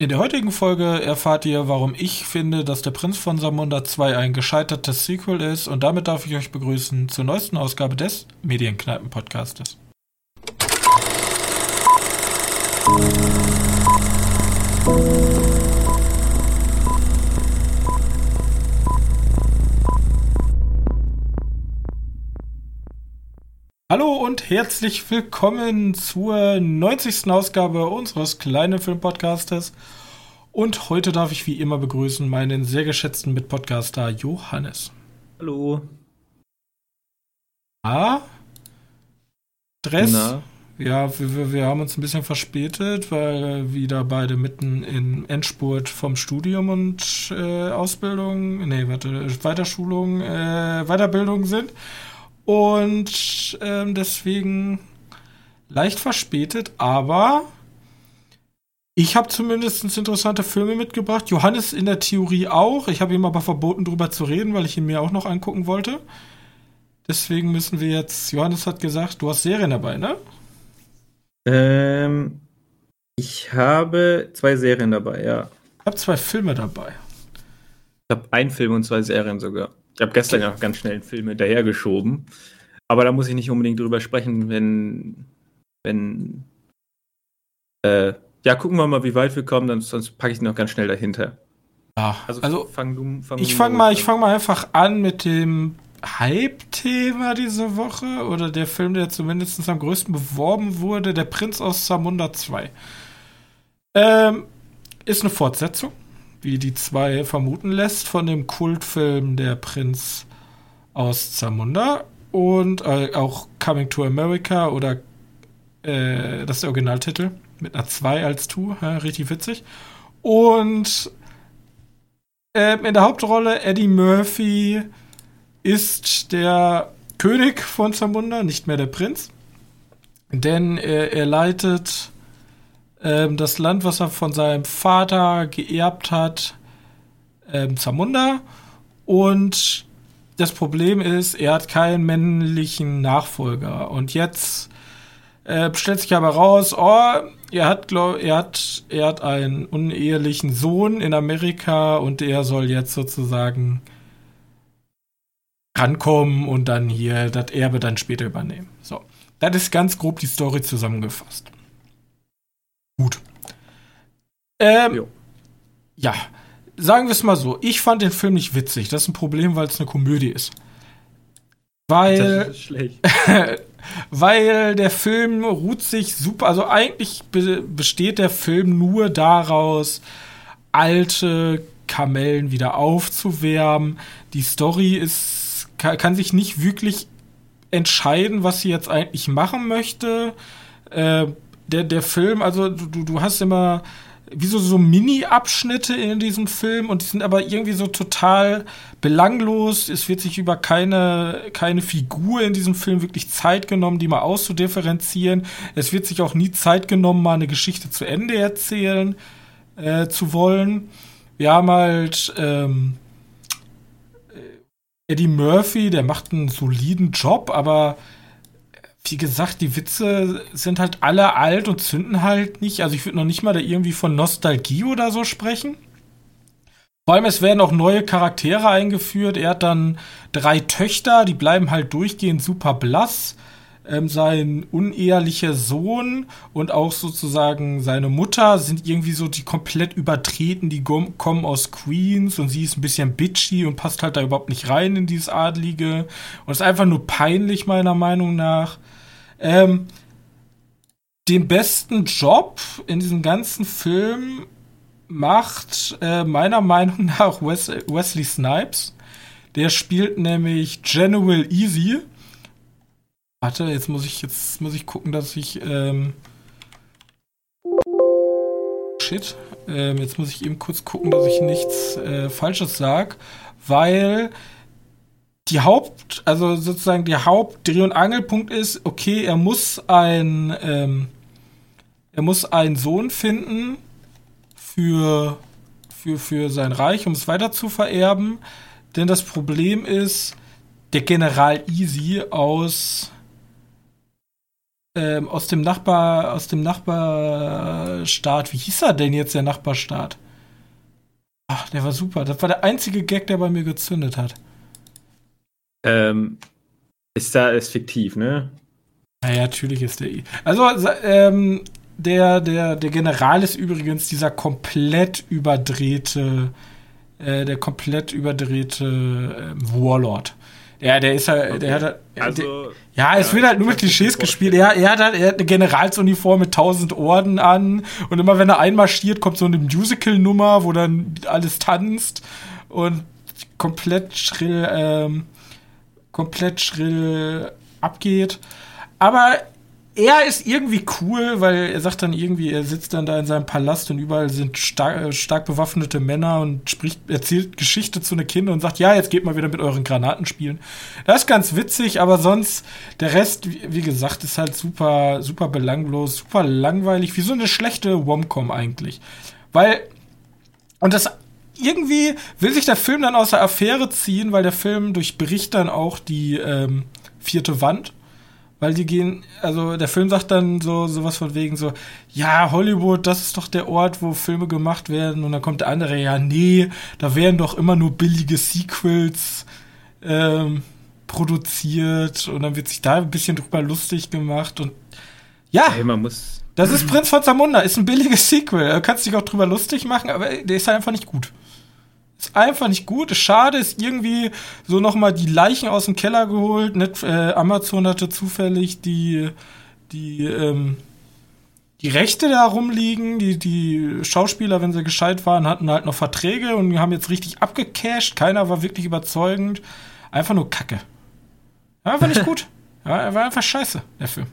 In der heutigen Folge erfahrt ihr, warum ich finde, dass der Prinz von Samunda 2 ein gescheitertes Sequel ist und damit darf ich euch begrüßen zur neuesten Ausgabe des Medienkneipen-Podcastes. Hallo und herzlich willkommen zur 90. Ausgabe unseres kleinen Filmpodcastes. Und heute darf ich wie immer begrüßen meinen sehr geschätzten Mitpodcaster Johannes. Hallo. Ah? Stress? Na? Ja, wir, wir haben uns ein bisschen verspätet, weil wieder beide mitten im Endspurt vom Studium und äh, Ausbildung, nee, warte, Weiterschulung, äh, Weiterbildung sind. Und ähm, deswegen leicht verspätet, aber ich habe zumindest interessante Filme mitgebracht. Johannes in der Theorie auch. Ich habe ihm aber verboten, darüber zu reden, weil ich ihn mir auch noch angucken wollte. Deswegen müssen wir jetzt. Johannes hat gesagt, du hast Serien dabei, ne? Ähm, ich habe zwei Serien dabei, ja. Ich habe zwei Filme dabei. Ich habe einen Film und zwei Serien sogar. Ich habe gestern ja ganz schnell einen Film hinterhergeschoben. Aber da muss ich nicht unbedingt drüber sprechen, wenn. wenn äh, ja, gucken wir mal, wie weit wir kommen, dann, sonst packe ich noch ganz schnell dahinter. Ja, also, also fang du, fang ich fange mal, fang mal einfach an mit dem Hype-Thema diese Woche oder der Film, der zumindest am größten beworben wurde, Der Prinz aus Zamunda 2. Ähm, ist eine Fortsetzung wie die zwei vermuten lässt, von dem Kultfilm Der Prinz aus Zamunda und äh, auch Coming to America oder äh, das ist der Originaltitel mit einer 2 als Tu, ja, richtig witzig. Und äh, in der Hauptrolle Eddie Murphy ist der König von Zamunda, nicht mehr der Prinz. Denn er leitet ähm, das Land, was er von seinem Vater geerbt hat, ähm, Zamunda. Und das Problem ist, er hat keinen männlichen Nachfolger. Und jetzt äh, stellt sich aber raus, oh, er hat, glaub, er hat, er hat einen unehelichen Sohn in Amerika und er soll jetzt sozusagen rankommen und dann hier das Erbe dann später übernehmen. So. Das ist ganz grob die Story zusammengefasst. Gut. Ähm, ja, sagen wir es mal so. Ich fand den Film nicht witzig. Das ist ein Problem, weil es eine Komödie ist. Weil. Weil der Film ruht sich super. Also eigentlich be besteht der Film nur daraus, alte Kamellen wieder aufzuwärmen. Die Story ist, kann, kann sich nicht wirklich entscheiden, was sie jetzt eigentlich machen möchte. Äh, der, der Film, also du, du hast immer wie so, so Mini-Abschnitte in diesem Film und die sind aber irgendwie so total belanglos. Es wird sich über keine, keine Figur in diesem Film wirklich Zeit genommen, die mal auszudifferenzieren. Es wird sich auch nie Zeit genommen, mal eine Geschichte zu Ende erzählen äh, zu wollen. Wir haben halt ähm, Eddie Murphy, der macht einen soliden Job, aber wie gesagt, die Witze sind halt alle alt und zünden halt nicht. Also ich würde noch nicht mal da irgendwie von Nostalgie oder so sprechen. Vor allem, es werden auch neue Charaktere eingeführt. Er hat dann drei Töchter, die bleiben halt durchgehend super blass. Ähm, sein unehelicher Sohn und auch sozusagen seine Mutter sind irgendwie so die komplett übertreten, die kommen aus Queens und sie ist ein bisschen bitchy und passt halt da überhaupt nicht rein in dieses Adlige. Und ist einfach nur peinlich, meiner Meinung nach. Ähm, den besten Job in diesem ganzen Film macht äh, meiner Meinung nach Wes Wesley Snipes. Der spielt nämlich General Easy. Warte, jetzt muss ich jetzt muss ich gucken, dass ich ähm Shit. Ähm, jetzt muss ich eben kurz gucken, dass ich nichts äh, Falsches sag, weil die Haupt, also sozusagen der Hauptdreh- und Angelpunkt ist, okay, er muss ein, ähm, er muss einen Sohn finden für, für, für sein Reich, um es weiter zu vererben. Denn das Problem ist, der General Easy aus ähm, aus dem Nachbar, aus dem Nachbarstaat. Wie hieß er denn jetzt, der Nachbarstaat? Ach, der war super. Das war der einzige Gag, der bei mir gezündet hat. Ähm, ist da ist fiktiv, ne? Naja, natürlich ist der. Also, ähm, der, der, der General ist übrigens dieser komplett überdrehte, äh, der komplett überdrehte äh, Warlord. Ja, der ist halt, okay. der hat halt, also, der, ja, es ja, wird halt nur mit Klischees gespielt. Er, er, hat halt, er hat eine Generalsuniform mit tausend Orden an und immer wenn er einmarschiert, kommt so eine Musical-Nummer, wo dann alles tanzt und komplett schrill, ähm, komplett schrill abgeht. Aber er ist irgendwie cool, weil er sagt dann irgendwie, er sitzt dann da in seinem Palast und überall sind stark, äh, stark bewaffnete Männer und spricht, erzählt Geschichte zu den Kindern und sagt, ja, jetzt geht mal wieder mit euren Granaten spielen. Das ist ganz witzig, aber sonst, der Rest, wie, wie gesagt, ist halt super, super belanglos, super langweilig, wie so eine schlechte Womcom eigentlich. Weil, und das irgendwie will sich der Film dann aus der Affäre ziehen, weil der Film durchbricht dann auch die ähm, vierte Wand weil die gehen, also der Film sagt dann so sowas von wegen so, ja, Hollywood, das ist doch der Ort, wo Filme gemacht werden. Und dann kommt der andere, ja, nee, da werden doch immer nur billige Sequels ähm, produziert und dann wird sich da ein bisschen drüber lustig gemacht und ja. Hey, man muss. Das ist Prinz von Zamunda, ist ein billiges Sequel. Du kannst dich auch drüber lustig machen, aber der ist halt einfach nicht gut. Ist einfach nicht gut. Schade, ist irgendwie so nochmal die Leichen aus dem Keller geholt. Net, äh, Amazon hatte zufällig die, die, ähm, die Rechte da rumliegen. Die, die Schauspieler, wenn sie gescheit waren, hatten halt noch Verträge und haben jetzt richtig abgecasht. Keiner war wirklich überzeugend. Einfach nur Kacke. War einfach nicht gut. Ja, er war einfach scheiße, der Film.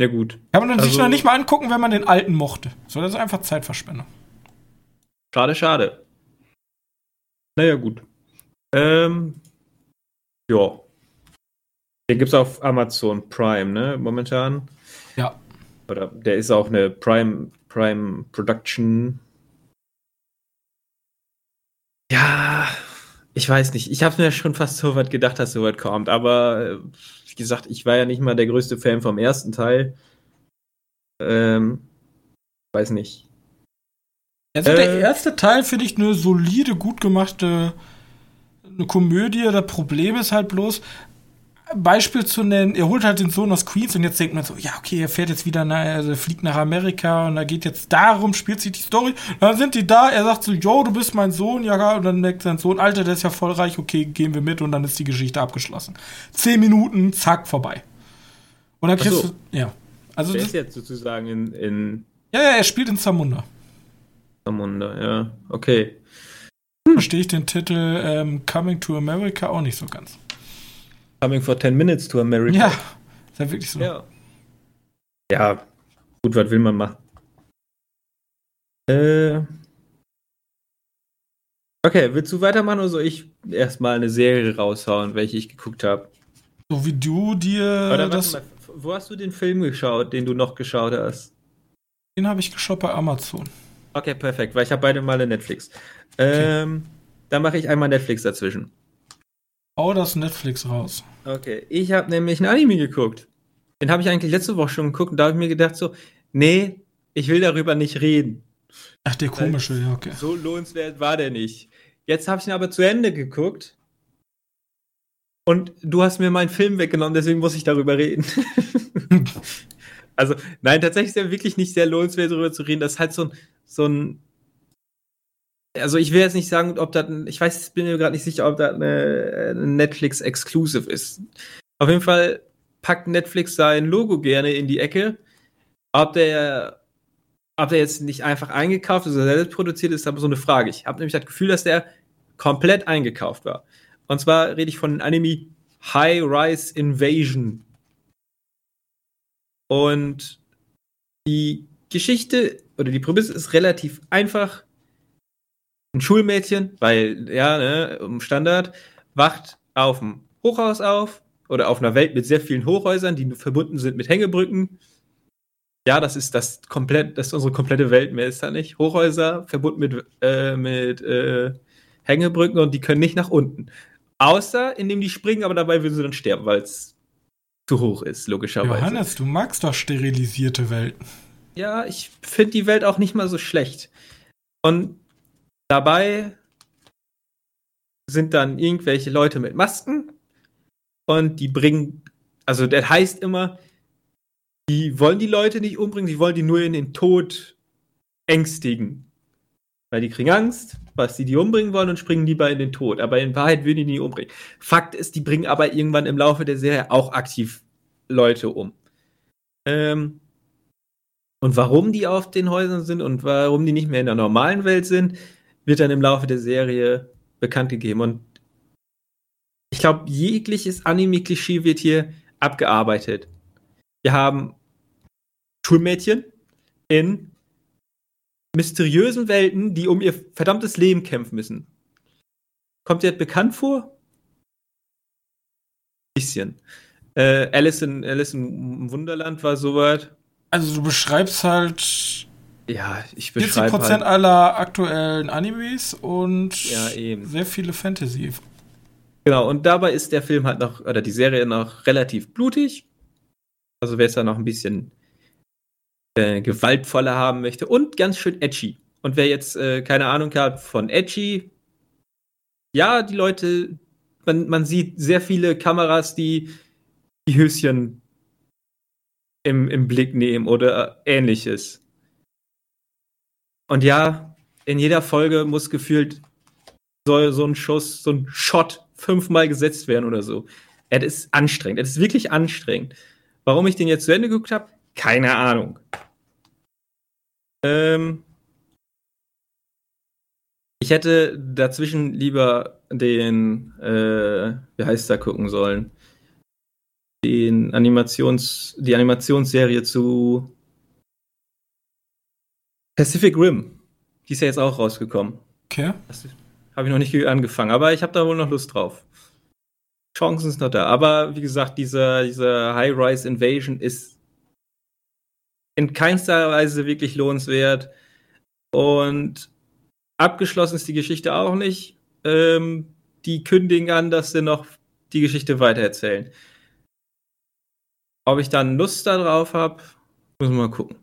Ja, gut. Kann man also, sich noch nicht mal angucken, wenn man den alten mochte. So, das ist einfach Zeitverschwendung. Schade, schade. Naja, gut. Ähm, ja. Den gibt es auf Amazon Prime, ne? Momentan. Ja. Oder der ist auch eine Prime, Prime Production. Ja, ich weiß nicht. Ich habe mir schon fast so weit gedacht, dass so weit kommt. Aber äh, wie gesagt, ich war ja nicht mal der größte Fan vom ersten Teil. Ähm, weiß nicht. Also äh, der erste Teil finde ich eine solide, gut gemachte eine Komödie. Das Problem ist halt bloß, Beispiel zu nennen, er holt halt den Sohn aus Queens und jetzt denkt man so, ja, okay, er fährt jetzt wieder, nach, also fliegt nach Amerika und da geht jetzt darum, spielt sich die Story. Dann sind die da, er sagt so, yo, du bist mein Sohn, ja, und dann denkt sein Sohn, Alter, der ist ja voll reich, okay, gehen wir mit und dann ist die Geschichte abgeschlossen. Zehn Minuten, zack, vorbei. Und dann kriegst so. du, ja. Also der ist jetzt sozusagen in, in. Ja, ja, er spielt in Zamunda. Zamunda, ja, okay. Verstehe ich den Titel ähm, Coming to America auch nicht so ganz. Coming for 10 Minutes to America. Ja, ist ja wirklich so. Ja. ja, gut, was will man machen? Äh. Okay, willst du weitermachen oder soll ich erstmal eine Serie raushauen, welche ich geguckt habe? So wie du dir oder das. Mal, wo hast du den Film geschaut, den du noch geschaut hast? Den habe ich geschaut bei Amazon. Okay, perfekt, weil ich habe beide Male Netflix. Ähm, okay. Dann mache ich einmal Netflix dazwischen. Hau das Netflix raus. Okay, ich habe nämlich einen Anime geguckt. Den habe ich eigentlich letzte Woche schon geguckt und da habe ich mir gedacht so, nee, ich will darüber nicht reden. Ach, der komische, ja, okay. So lohnenswert war der nicht. Jetzt habe ich ihn aber zu Ende geguckt. Und du hast mir meinen Film weggenommen, deswegen muss ich darüber reden. also, nein, tatsächlich ist er wirklich nicht sehr lohnenswert, darüber zu reden. Das ist halt so ein, so ein also ich will jetzt nicht sagen, ob das, ich weiß, bin mir gerade nicht sicher, ob das eine, Netflix Exclusive ist. Auf jeden Fall packt Netflix sein Logo gerne in die Ecke. Ob der, ob der jetzt nicht einfach eingekauft ist oder selbst produziert ist, ist aber so eine Frage. Ich habe nämlich das Gefühl, dass der komplett eingekauft war. Und zwar rede ich von Anime High Rise Invasion. Und die Geschichte oder die Prämisse ist relativ einfach ein Schulmädchen, weil, ja, ne, um Standard, wacht auf dem Hochhaus auf oder auf einer Welt mit sehr vielen Hochhäusern, die verbunden sind mit Hängebrücken. Ja, das ist das komplett, das ist unsere komplette Welt, mehr ist da nicht. Hochhäuser verbunden mit, äh, mit äh, Hängebrücken und die können nicht nach unten. Außer indem die springen, aber dabei würden sie dann sterben, weil es zu hoch ist, logischerweise. Johannes, du magst doch sterilisierte Welten. Ja, ich finde die Welt auch nicht mal so schlecht. Und dabei sind dann irgendwelche Leute mit Masken und die bringen, also das heißt immer, die wollen die Leute nicht umbringen, die wollen die nur in den Tod ängstigen. Weil die kriegen Angst, was die die umbringen wollen und springen lieber in den Tod. Aber in Wahrheit würden die nie umbringen. Fakt ist, die bringen aber irgendwann im Laufe der Serie auch aktiv Leute um. Ähm, und warum die auf den Häusern sind und warum die nicht mehr in der normalen Welt sind, wird dann im Laufe der Serie bekannt gegeben. Und ich glaube, jegliches Anime-Klischee wird hier abgearbeitet. Wir haben Schulmädchen in mysteriösen Welten, die um ihr verdammtes Leben kämpfen müssen. Kommt das bekannt vor? Bisschen. Äh, Alice, in, Alice im Wunderland war soweit. Also du beschreibst halt ja, ich beschreibe 40% halt, aller aktuellen Animes und ja, eben. sehr viele Fantasy. Genau, und dabei ist der Film halt noch, oder die Serie noch relativ blutig. Also wer es da noch ein bisschen äh, gewaltvoller haben möchte und ganz schön edgy. Und wer jetzt äh, keine Ahnung hat von edgy, ja, die Leute, man, man sieht sehr viele Kameras, die die Höschen im, im Blick nehmen oder ähnliches. Und ja, in jeder Folge muss gefühlt so, so ein Schuss, so ein Shot fünfmal gesetzt werden oder so. Es ist anstrengend. Es ist wirklich anstrengend. Warum ich den jetzt zu Ende geguckt habe? Keine Ahnung. Ähm, ich hätte dazwischen lieber den, äh, wie heißt da gucken sollen? Den Animations, die Animationsserie zu Pacific Rim. Die ist ja jetzt auch rausgekommen. Okay. Habe ich noch nicht angefangen, aber ich habe da wohl noch Lust drauf. Chancen sind noch da. Aber wie gesagt, dieser, dieser High-Rise Invasion ist in keinster Weise wirklich lohnenswert. Und abgeschlossen ist die Geschichte auch nicht. Ähm, die kündigen an, dass sie noch die Geschichte weitererzählen. Ob ich dann Lust darauf habe, muss man mal gucken.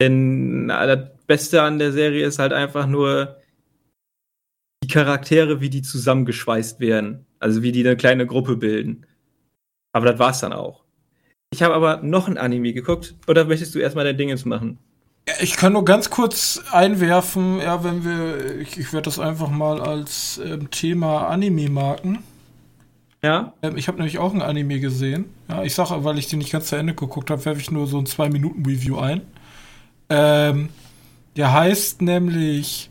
Denn na, das Beste an der Serie ist halt einfach nur die Charaktere, wie die zusammengeschweißt werden. Also wie die eine kleine Gruppe bilden. Aber das war's dann auch. Ich habe aber noch ein Anime geguckt. Oder möchtest du erstmal dein Dingens machen? Ich kann nur ganz kurz einwerfen, ja, wenn wir, ich, ich werde das einfach mal als ähm, Thema Anime marken. Ja. Ähm, ich habe nämlich auch ein Anime gesehen. Ja, ich sage, weil ich den nicht ganz zu Ende geguckt habe, werfe ich nur so ein 2-Minuten-Review ein. Ähm, der heißt nämlich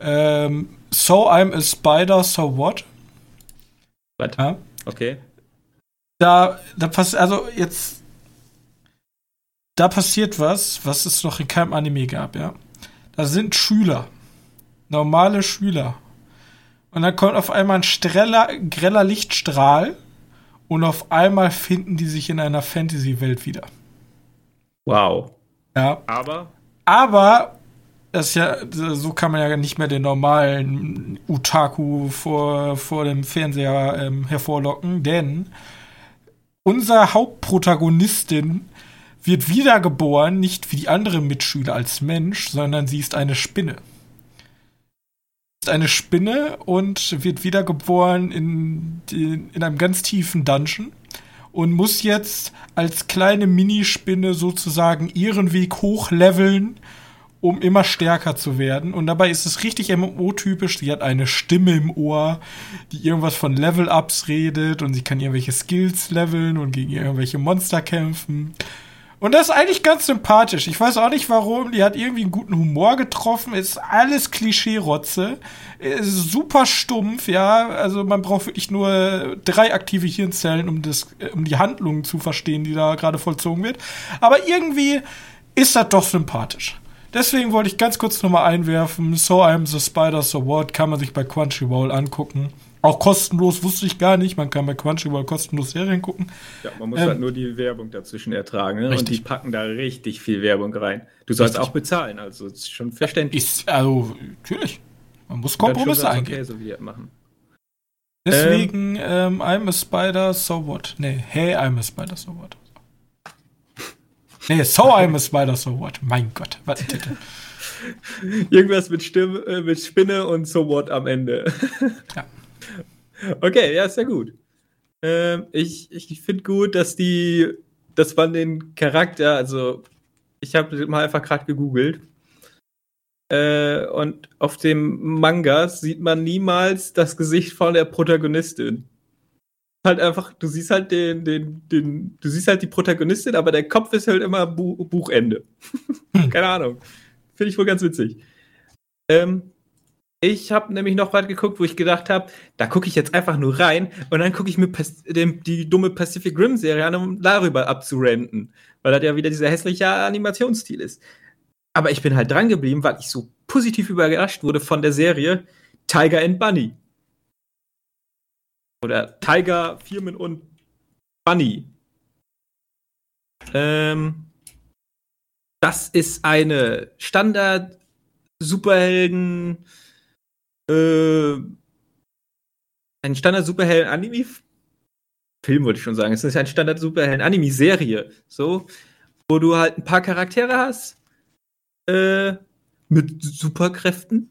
ähm, So I'm a Spider, so what? What? Ja. Okay. Da, da passiert, also jetzt, da passiert was, was es noch in keinem Anime gab, ja. Da sind Schüler, normale Schüler. Und dann kommt auf einmal ein streller, greller Lichtstrahl und auf einmal finden die sich in einer Fantasy-Welt wieder. Wow. Ja. Aber? Aber das ist ja, so kann man ja nicht mehr den normalen Utaku vor, vor dem Fernseher ähm, hervorlocken, denn unser Hauptprotagonistin wird wiedergeboren, nicht wie die anderen Mitschüler als Mensch, sondern sie ist eine Spinne. Ist eine Spinne und wird wiedergeboren in, in einem ganz tiefen Dungeon und muss jetzt als kleine Minispinne sozusagen ihren Weg hochleveln, um immer stärker zu werden. Und dabei ist es richtig MMO-typisch. Sie hat eine Stimme im Ohr, die irgendwas von Level-Ups redet und sie kann irgendwelche Skills leveln und gegen irgendwelche Monster kämpfen. Und das ist eigentlich ganz sympathisch. Ich weiß auch nicht warum. Die hat irgendwie einen guten Humor getroffen. Ist alles Klischee-Rotze. Ist super stumpf, ja. Also man braucht wirklich nur drei aktive Hirnzellen, um, das, um die Handlungen zu verstehen, die da gerade vollzogen wird. Aber irgendwie ist das doch sympathisch. Deswegen wollte ich ganz kurz nochmal einwerfen. So I'm the Spider, so what? Kann man sich bei Crunchyroll angucken. Auch kostenlos wusste ich gar nicht. Man kann bei Crunchyroll kostenlos Serien gucken. Ja, man muss ähm, halt nur die Werbung dazwischen ertragen. Ne? Und die packen da richtig viel Werbung rein. Du sollst richtig. auch bezahlen, also ist schon verständlich. Ist, also, natürlich. Man muss Kompromisse eingehen. Okay, so wie machen. Deswegen, ähm, ähm, I'm a Spider, so what? Nee, hey, I'm a Spider, so what? Nee, so I'm a Spider, so what? Mein Gott, was ein Titel. Irgendwas mit, Stimme, äh, mit Spinne und so what am Ende. ja. Okay, ja, ist ja gut. Ähm, ich ich finde gut, dass die, dass man den Charakter, also ich habe mal einfach gerade gegoogelt. Äh, und auf dem Manga sieht man niemals das Gesicht von der Protagonistin. Halt einfach, du siehst halt den, den, den, du siehst halt die Protagonistin, aber der Kopf ist halt immer Bu Buchende. Keine Ahnung. Finde ich wohl ganz witzig. Ähm, ich habe nämlich noch was geguckt, wo ich gedacht habe, da gucke ich jetzt einfach nur rein und dann gucke ich mir den, die dumme Pacific Rim Serie an, um darüber abzurenten, weil das ja wieder dieser hässliche Animationsstil ist. Aber ich bin halt dran geblieben, weil ich so positiv überrascht wurde von der Serie Tiger and Bunny. Oder Tiger, Firmen und Bunny. Ähm, das ist eine Standard Superhelden äh, ein Standard-Superhelden-Anime. Film wollte ich schon sagen. Es ist ein Standard-Superhelden-Anime-Serie. So, wo du halt ein paar Charaktere hast. Äh, mit Superkräften.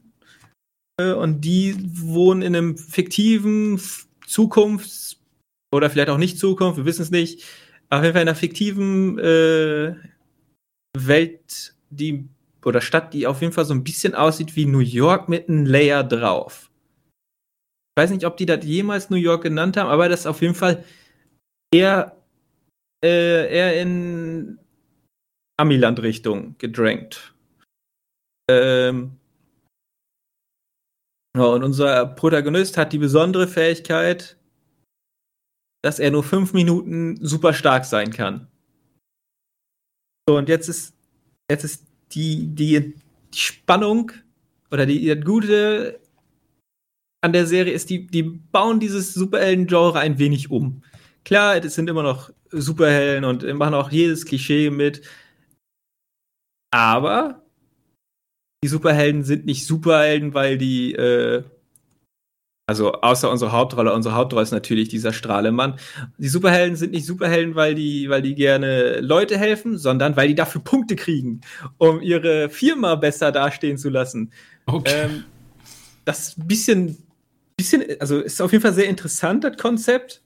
Äh, und die wohnen in einem fiktiven Zukunfts- oder vielleicht auch nicht Zukunft, wir wissen es nicht. Auf jeden Fall in einer fiktiven äh, Welt, die oder Stadt, die auf jeden Fall so ein bisschen aussieht wie New York mit einem Layer drauf. Ich weiß nicht, ob die das jemals New York genannt haben, aber das ist auf jeden Fall eher, äh, eher in Amiland-Richtung gedrängt. Ähm, ja, und unser Protagonist hat die besondere Fähigkeit, dass er nur fünf Minuten super stark sein kann. So, und jetzt ist, jetzt ist die, die, die Spannung oder die, die Gute an der Serie ist, die, die bauen dieses Superhelden-Genre ein wenig um. Klar, es sind immer noch Superhelden und machen auch jedes Klischee mit. Aber die Superhelden sind nicht Superhelden, weil die äh, also außer unsere Hauptrolle, unsere Hauptrolle ist natürlich dieser Strahlemann. Die Superhelden sind nicht Superhelden, weil die, weil die gerne Leute helfen, sondern weil die dafür Punkte kriegen, um ihre Firma besser dastehen zu lassen. Okay. Ähm, das ist ein bisschen, bisschen, also ist auf jeden Fall sehr interessant, das Konzept.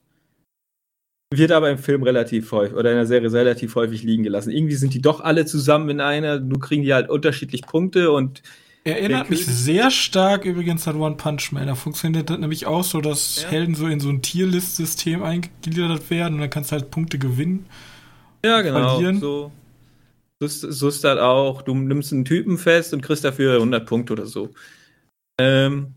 Wird aber im Film relativ häufig oder in der Serie relativ häufig liegen gelassen. Irgendwie sind die doch alle zusammen in einer, nur kriegen die halt unterschiedlich Punkte und Erinnert mich sehr stark übrigens an One Punch Man. Da funktioniert das nämlich auch so, dass ja. Helden so in so ein Tierlist-System eingegliedert werden und dann kannst du halt Punkte gewinnen. Ja, genau. Verlieren. So, so, ist, so ist das auch. Du nimmst einen Typen fest und kriegst dafür 100 Punkte oder so. Ähm,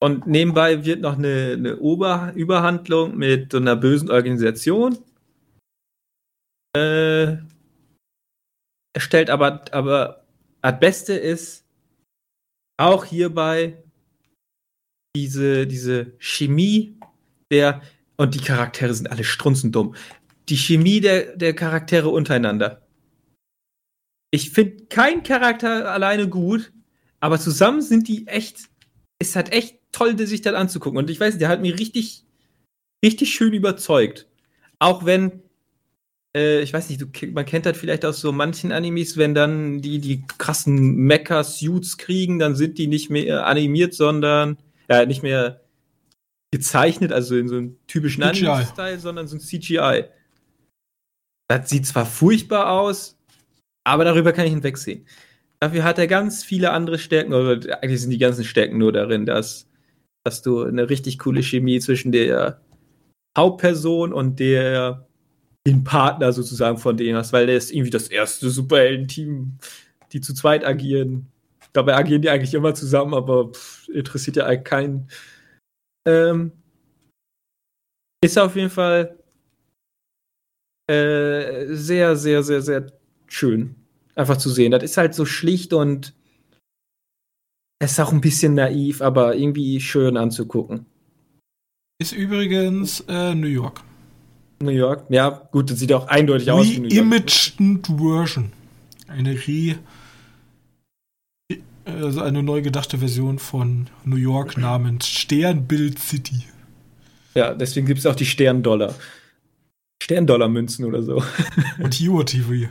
und nebenbei wird noch eine, eine Ober Überhandlung mit so einer bösen Organisation äh, erstellt, aber, aber das Beste ist auch hierbei diese, diese Chemie der, und die Charaktere sind alle strunzendumm. Die Chemie der, der Charaktere untereinander. Ich finde keinen Charakter alleine gut, aber zusammen sind die echt, ist halt echt toll, sich das anzugucken. Und ich weiß, der hat mich richtig, richtig schön überzeugt. Auch wenn äh, ich weiß nicht, du, man kennt das vielleicht aus so manchen Animes, wenn dann die die krassen Mecha-Suits kriegen, dann sind die nicht mehr animiert, sondern äh, nicht mehr gezeichnet, also in so einem typischen Anime-Style, sondern so ein CGI. Das sieht zwar furchtbar aus, aber darüber kann ich hinwegsehen. Dafür hat er ganz viele andere Stärken, oder eigentlich sind die ganzen Stärken nur darin, dass, dass du eine richtig coole Chemie zwischen der Hauptperson und der den Partner sozusagen von denen hast, weil der ist irgendwie das erste Superhelden-Team, die zu zweit agieren. Dabei agieren die eigentlich immer zusammen, aber pff, interessiert ja eigentlich keinen. Ähm, ist auf jeden Fall äh, sehr, sehr, sehr, sehr schön. Einfach zu sehen. Das ist halt so schlicht und es ist auch ein bisschen naiv, aber irgendwie schön anzugucken. Ist übrigens äh, New York. New York. Ja, gut, das sieht auch eindeutig aus wie New York. Imaged Version. Eine Re also eine neu gedachte Version von New York namens Sternbild City. Ja, deswegen gibt es auch die Sterndollar. Sterndollar-Münzen oder so. Und Hero TV.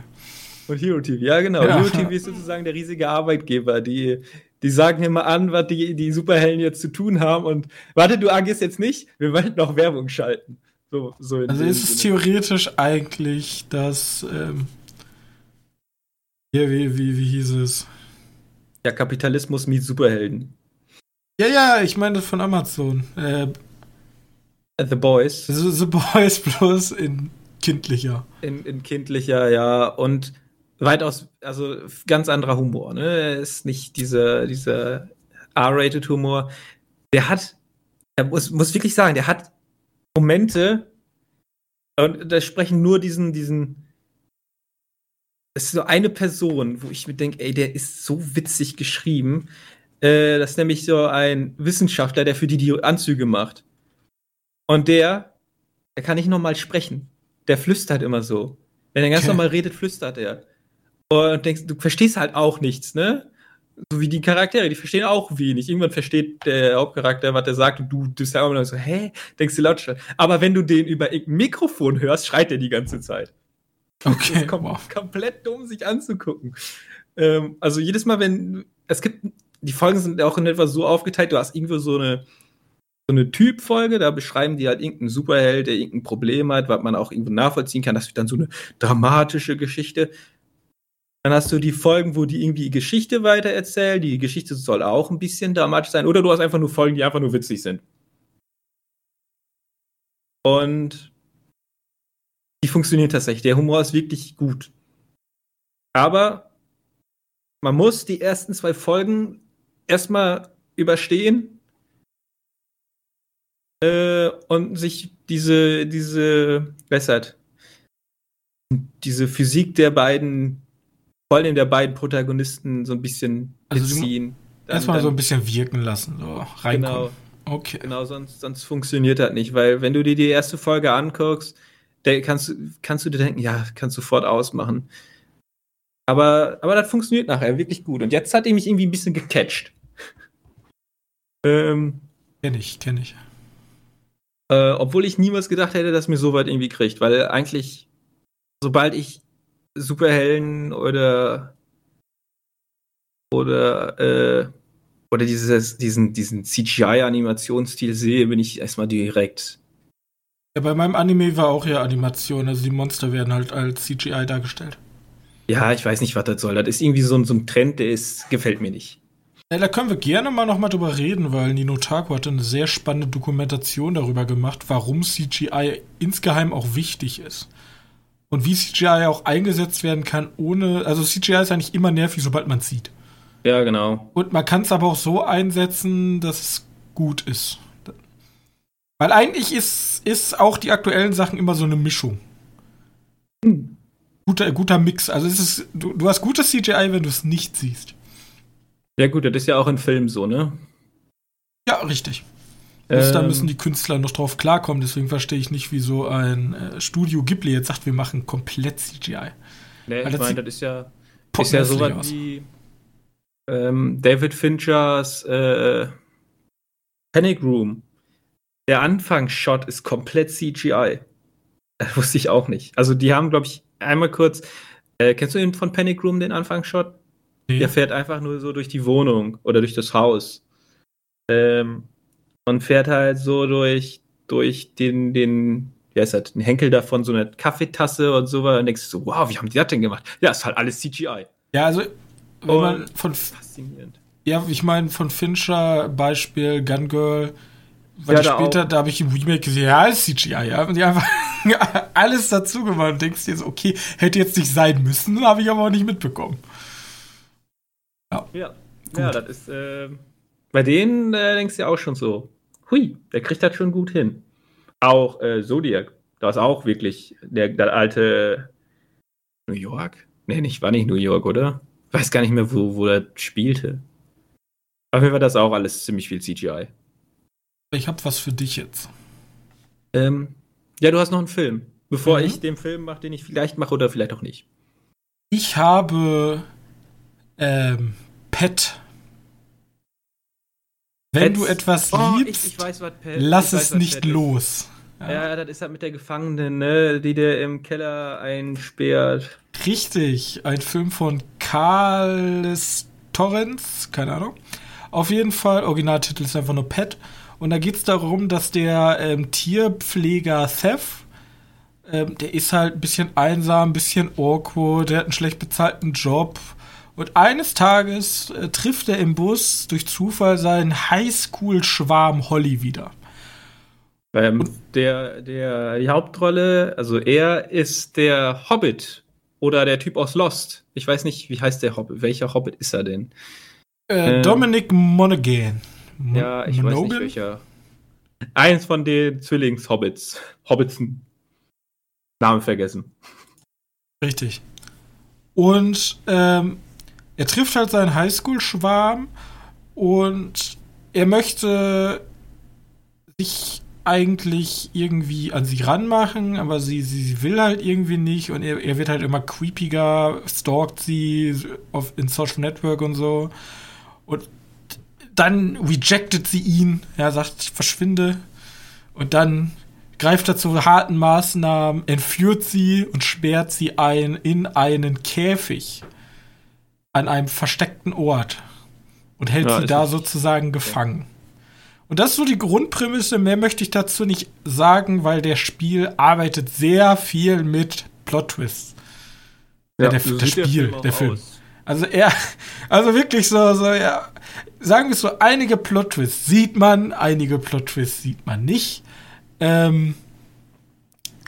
Und Hero TV, ja genau. Ja. Hero TV ist sozusagen der riesige Arbeitgeber, die, die sagen immer an, was die, die Superhelden jetzt zu tun haben und warte, du agierst jetzt nicht, wir wollen noch Werbung schalten. So, so also ist es theoretisch eigentlich das, ähm, ja, wie, wie, wie hieß es? Ja, Kapitalismus mit Superhelden. Ja, ja, ich meine das von Amazon. Äh, The Boys. The, The Boys plus in kindlicher. In, in kindlicher, ja. Und weitaus, also ganz anderer Humor, ne? Er ist nicht dieser, dieser R-rated Humor. Der hat, er muss, muss wirklich sagen, der hat Momente, und da sprechen nur diesen, diesen, es ist so eine Person, wo ich mir denke, ey, der ist so witzig geschrieben. Äh, das ist nämlich so ein Wissenschaftler, der für die die Anzüge macht. Und der, der kann nicht nochmal sprechen. Der flüstert immer so. Wenn er ganz normal redet, flüstert er. Und denkst, du verstehst halt auch nichts, ne? So wie die Charaktere, die verstehen auch wenig. Irgendwann versteht der Hauptcharakter, was er sagt, und du, bist ja immer so, hä? Denkst du laut. Aber wenn du den über Mikrofon hörst, schreit er die ganze Zeit. Okay. Das ist kom wow. komplett dumm, sich anzugucken. Ähm, also jedes Mal, wenn es gibt, die Folgen sind auch in etwa so aufgeteilt, du hast irgendwo so eine so eine Typfolge, da beschreiben die halt irgendeinen Superheld, der irgendein Problem hat, was man auch irgendwo nachvollziehen kann. Das wird dann so eine dramatische Geschichte. Dann hast du die Folgen, wo die irgendwie Geschichte weitererzählen. Die Geschichte soll auch ein bisschen dramatisch sein. Oder du hast einfach nur Folgen, die einfach nur witzig sind. Und die funktionieren tatsächlich. Der Humor ist wirklich gut. Aber man muss die ersten zwei Folgen erstmal überstehen äh, und sich diese, diese, bessert, diese Physik der beiden, vor allem der beiden Protagonisten so ein bisschen also beziehen. Erstmal so ein bisschen wirken lassen, so reinkommen. Genau. Okay. Genau, sonst, sonst funktioniert das nicht, weil wenn du dir die erste Folge anguckst, kannst, kannst du dir denken, ja, kannst du sofort ausmachen. Aber, aber das funktioniert nachher wirklich gut. Und jetzt hat er mich irgendwie ein bisschen gecatcht. ähm, kenn ich, kenn ich. Äh, obwohl ich niemals gedacht hätte, dass mir so weit irgendwie kriegt, weil eigentlich, sobald ich Superhelden oder oder äh, oder dieses, diesen, diesen CGI-Animationsstil sehe, bin ich erstmal direkt ja, bei meinem Anime war auch ja Animation, also die Monster werden halt als CGI dargestellt. Ja, ich weiß nicht, was das soll. Das ist irgendwie so, ein, so ein Trend, der ist, gefällt mir nicht. Ja, da können wir gerne mal noch mal drüber reden, weil Nino Taku hat eine sehr spannende Dokumentation darüber gemacht, warum CGI insgeheim auch wichtig ist. Und wie CGI auch eingesetzt werden kann, ohne. Also CGI ist eigentlich immer nervig, sobald man es sieht. Ja, genau. Und man kann es aber auch so einsetzen, dass es gut ist. Weil eigentlich ist, ist auch die aktuellen Sachen immer so eine Mischung. Hm. Guter, guter Mix. Also es ist, du, du hast gutes CGI, wenn du es nicht siehst. Ja, gut, das ist ja auch in Filmen so, ne? Ja, richtig. Ähm, da müssen die Künstler noch drauf klarkommen, deswegen verstehe ich nicht, wieso ein äh, Studio Ghibli jetzt sagt, wir machen komplett CGI. Nee, Weil ich meine, das ist ja, ist ja sowas wie ähm, David Finchers äh, Panic Room der Anfangsshot ist komplett CGI. Das wusste ich auch nicht. Also die haben, glaube ich, einmal kurz. Äh, kennst du den von Panic Room, den Anfangsshot? Nee. Der fährt einfach nur so durch die Wohnung oder durch das Haus. Ähm, und fährt halt so durch, durch den, den, wie heißt das, den Henkel davon, so eine Kaffeetasse und so weiter. Und denkst du so, wow, wie haben die das denn gemacht? Ja, ist halt alles CGI. Ja, also, wenn und man von. Faszinierend. Ja, ich meine, von Fincher Beispiel Gun Girl weil ja, später, da, da habe ich im Remake gesehen, ja, ist CGI, ja. Und die einfach alles dazu gemacht und denkst dir so, okay, hätte jetzt nicht sein müssen, habe ich aber auch nicht mitbekommen. Ja. Ja, ja das ist, äh, bei denen äh, denkst du ja auch schon so, hui, der kriegt das schon gut hin. Auch äh, Zodiac, da ist auch wirklich der, der alte New York? Nee, nicht, war nicht New York, oder? Weiß gar nicht mehr, wo, wo er spielte. Auf jeden Fall das auch alles ziemlich viel CGI. Ich habe was für dich jetzt. Ähm, ja, du hast noch einen Film. Bevor mhm. ich den Film mache, den ich vielleicht mache oder vielleicht auch nicht. Ich habe ähm, Pet Wenn Pets. du etwas oh, liebst, ich, ich weiß, lass es weiß, nicht los. Ja. ja. das ist halt mit der Gefangenen, ne, die der im Keller einsperrt. Richtig, ein Film von Carl Torrens, keine Ahnung. Auf jeden Fall, Originaltitel ist einfach nur Pet. Und da geht es darum, dass der ähm, Tierpfleger Seth, ähm, der ist halt ein bisschen einsam, ein bisschen awkward, der hat einen schlecht bezahlten Job. Und eines Tages äh, trifft er im Bus durch Zufall seinen Highschool-Schwarm Holly wieder. Ähm, der, der, die Hauptrolle, also er ist der Hobbit oder der Typ aus Lost. Ich weiß nicht, wie heißt der Hobbit? Welcher Hobbit ist er denn? Äh, ähm, Dominic Monaghan. Mon ja, ich Monogan? weiß nicht welcher. Eins von den Zwillings-Hobbits. Hobbitsen. Namen vergessen. Richtig. Und ähm, er trifft halt seinen Highschool-Schwarm und er möchte sich eigentlich irgendwie an sie ranmachen, aber sie, sie, sie will halt irgendwie nicht und er, er wird halt immer creepiger, stalkt sie auf, in Social Network und so. Und dann rejectet sie ihn, er sagt, verschwinde. Und dann greift er zu harten Maßnahmen, entführt sie und sperrt sie ein in einen Käfig an einem versteckten Ort und hält ja, sie da sozusagen gefangen. Und das ist so die Grundprämisse. Mehr möchte ich dazu nicht sagen, weil der Spiel arbeitet sehr viel mit Plot-Twists. Ja, ja, der, das Spiel, der Film. Aus. Also er, also wirklich so, so, ja, sagen wir so, einige Plot-Twists sieht man, einige Plot-Twists sieht man nicht. Ähm,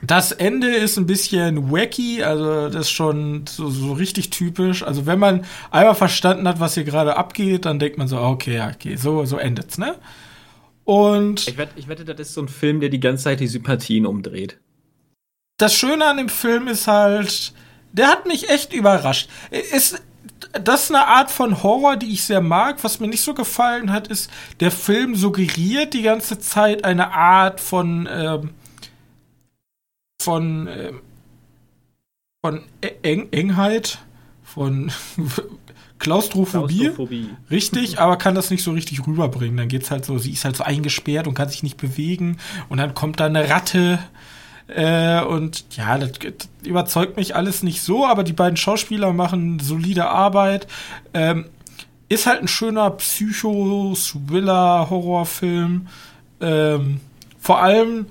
das Ende ist ein bisschen wacky, also das ist schon so, so richtig typisch. Also wenn man einmal verstanden hat, was hier gerade abgeht, dann denkt man so, okay, okay, so, so endet's, ne? Und. Ich wette, ich wette, das ist so ein Film, der die ganze Zeit die Sympathien umdreht. Das Schöne an dem Film ist halt, der hat mich echt überrascht. Ist, das ist eine Art von Horror, die ich sehr mag. Was mir nicht so gefallen hat, ist, der Film suggeriert die ganze Zeit eine Art von, ähm, von, äh, von Eng Engheit, von Klaustrophobie, Klaustrophobie. Richtig, aber kann das nicht so richtig rüberbringen. Dann geht's halt so, sie ist halt so eingesperrt und kann sich nicht bewegen. Und dann kommt da eine Ratte. Äh, und ja, das, das, überzeugt mich alles nicht so, aber die beiden Schauspieler machen solide Arbeit. Ähm, ist halt ein schöner Psycho-Thriller-Horrorfilm. Ähm, vor allem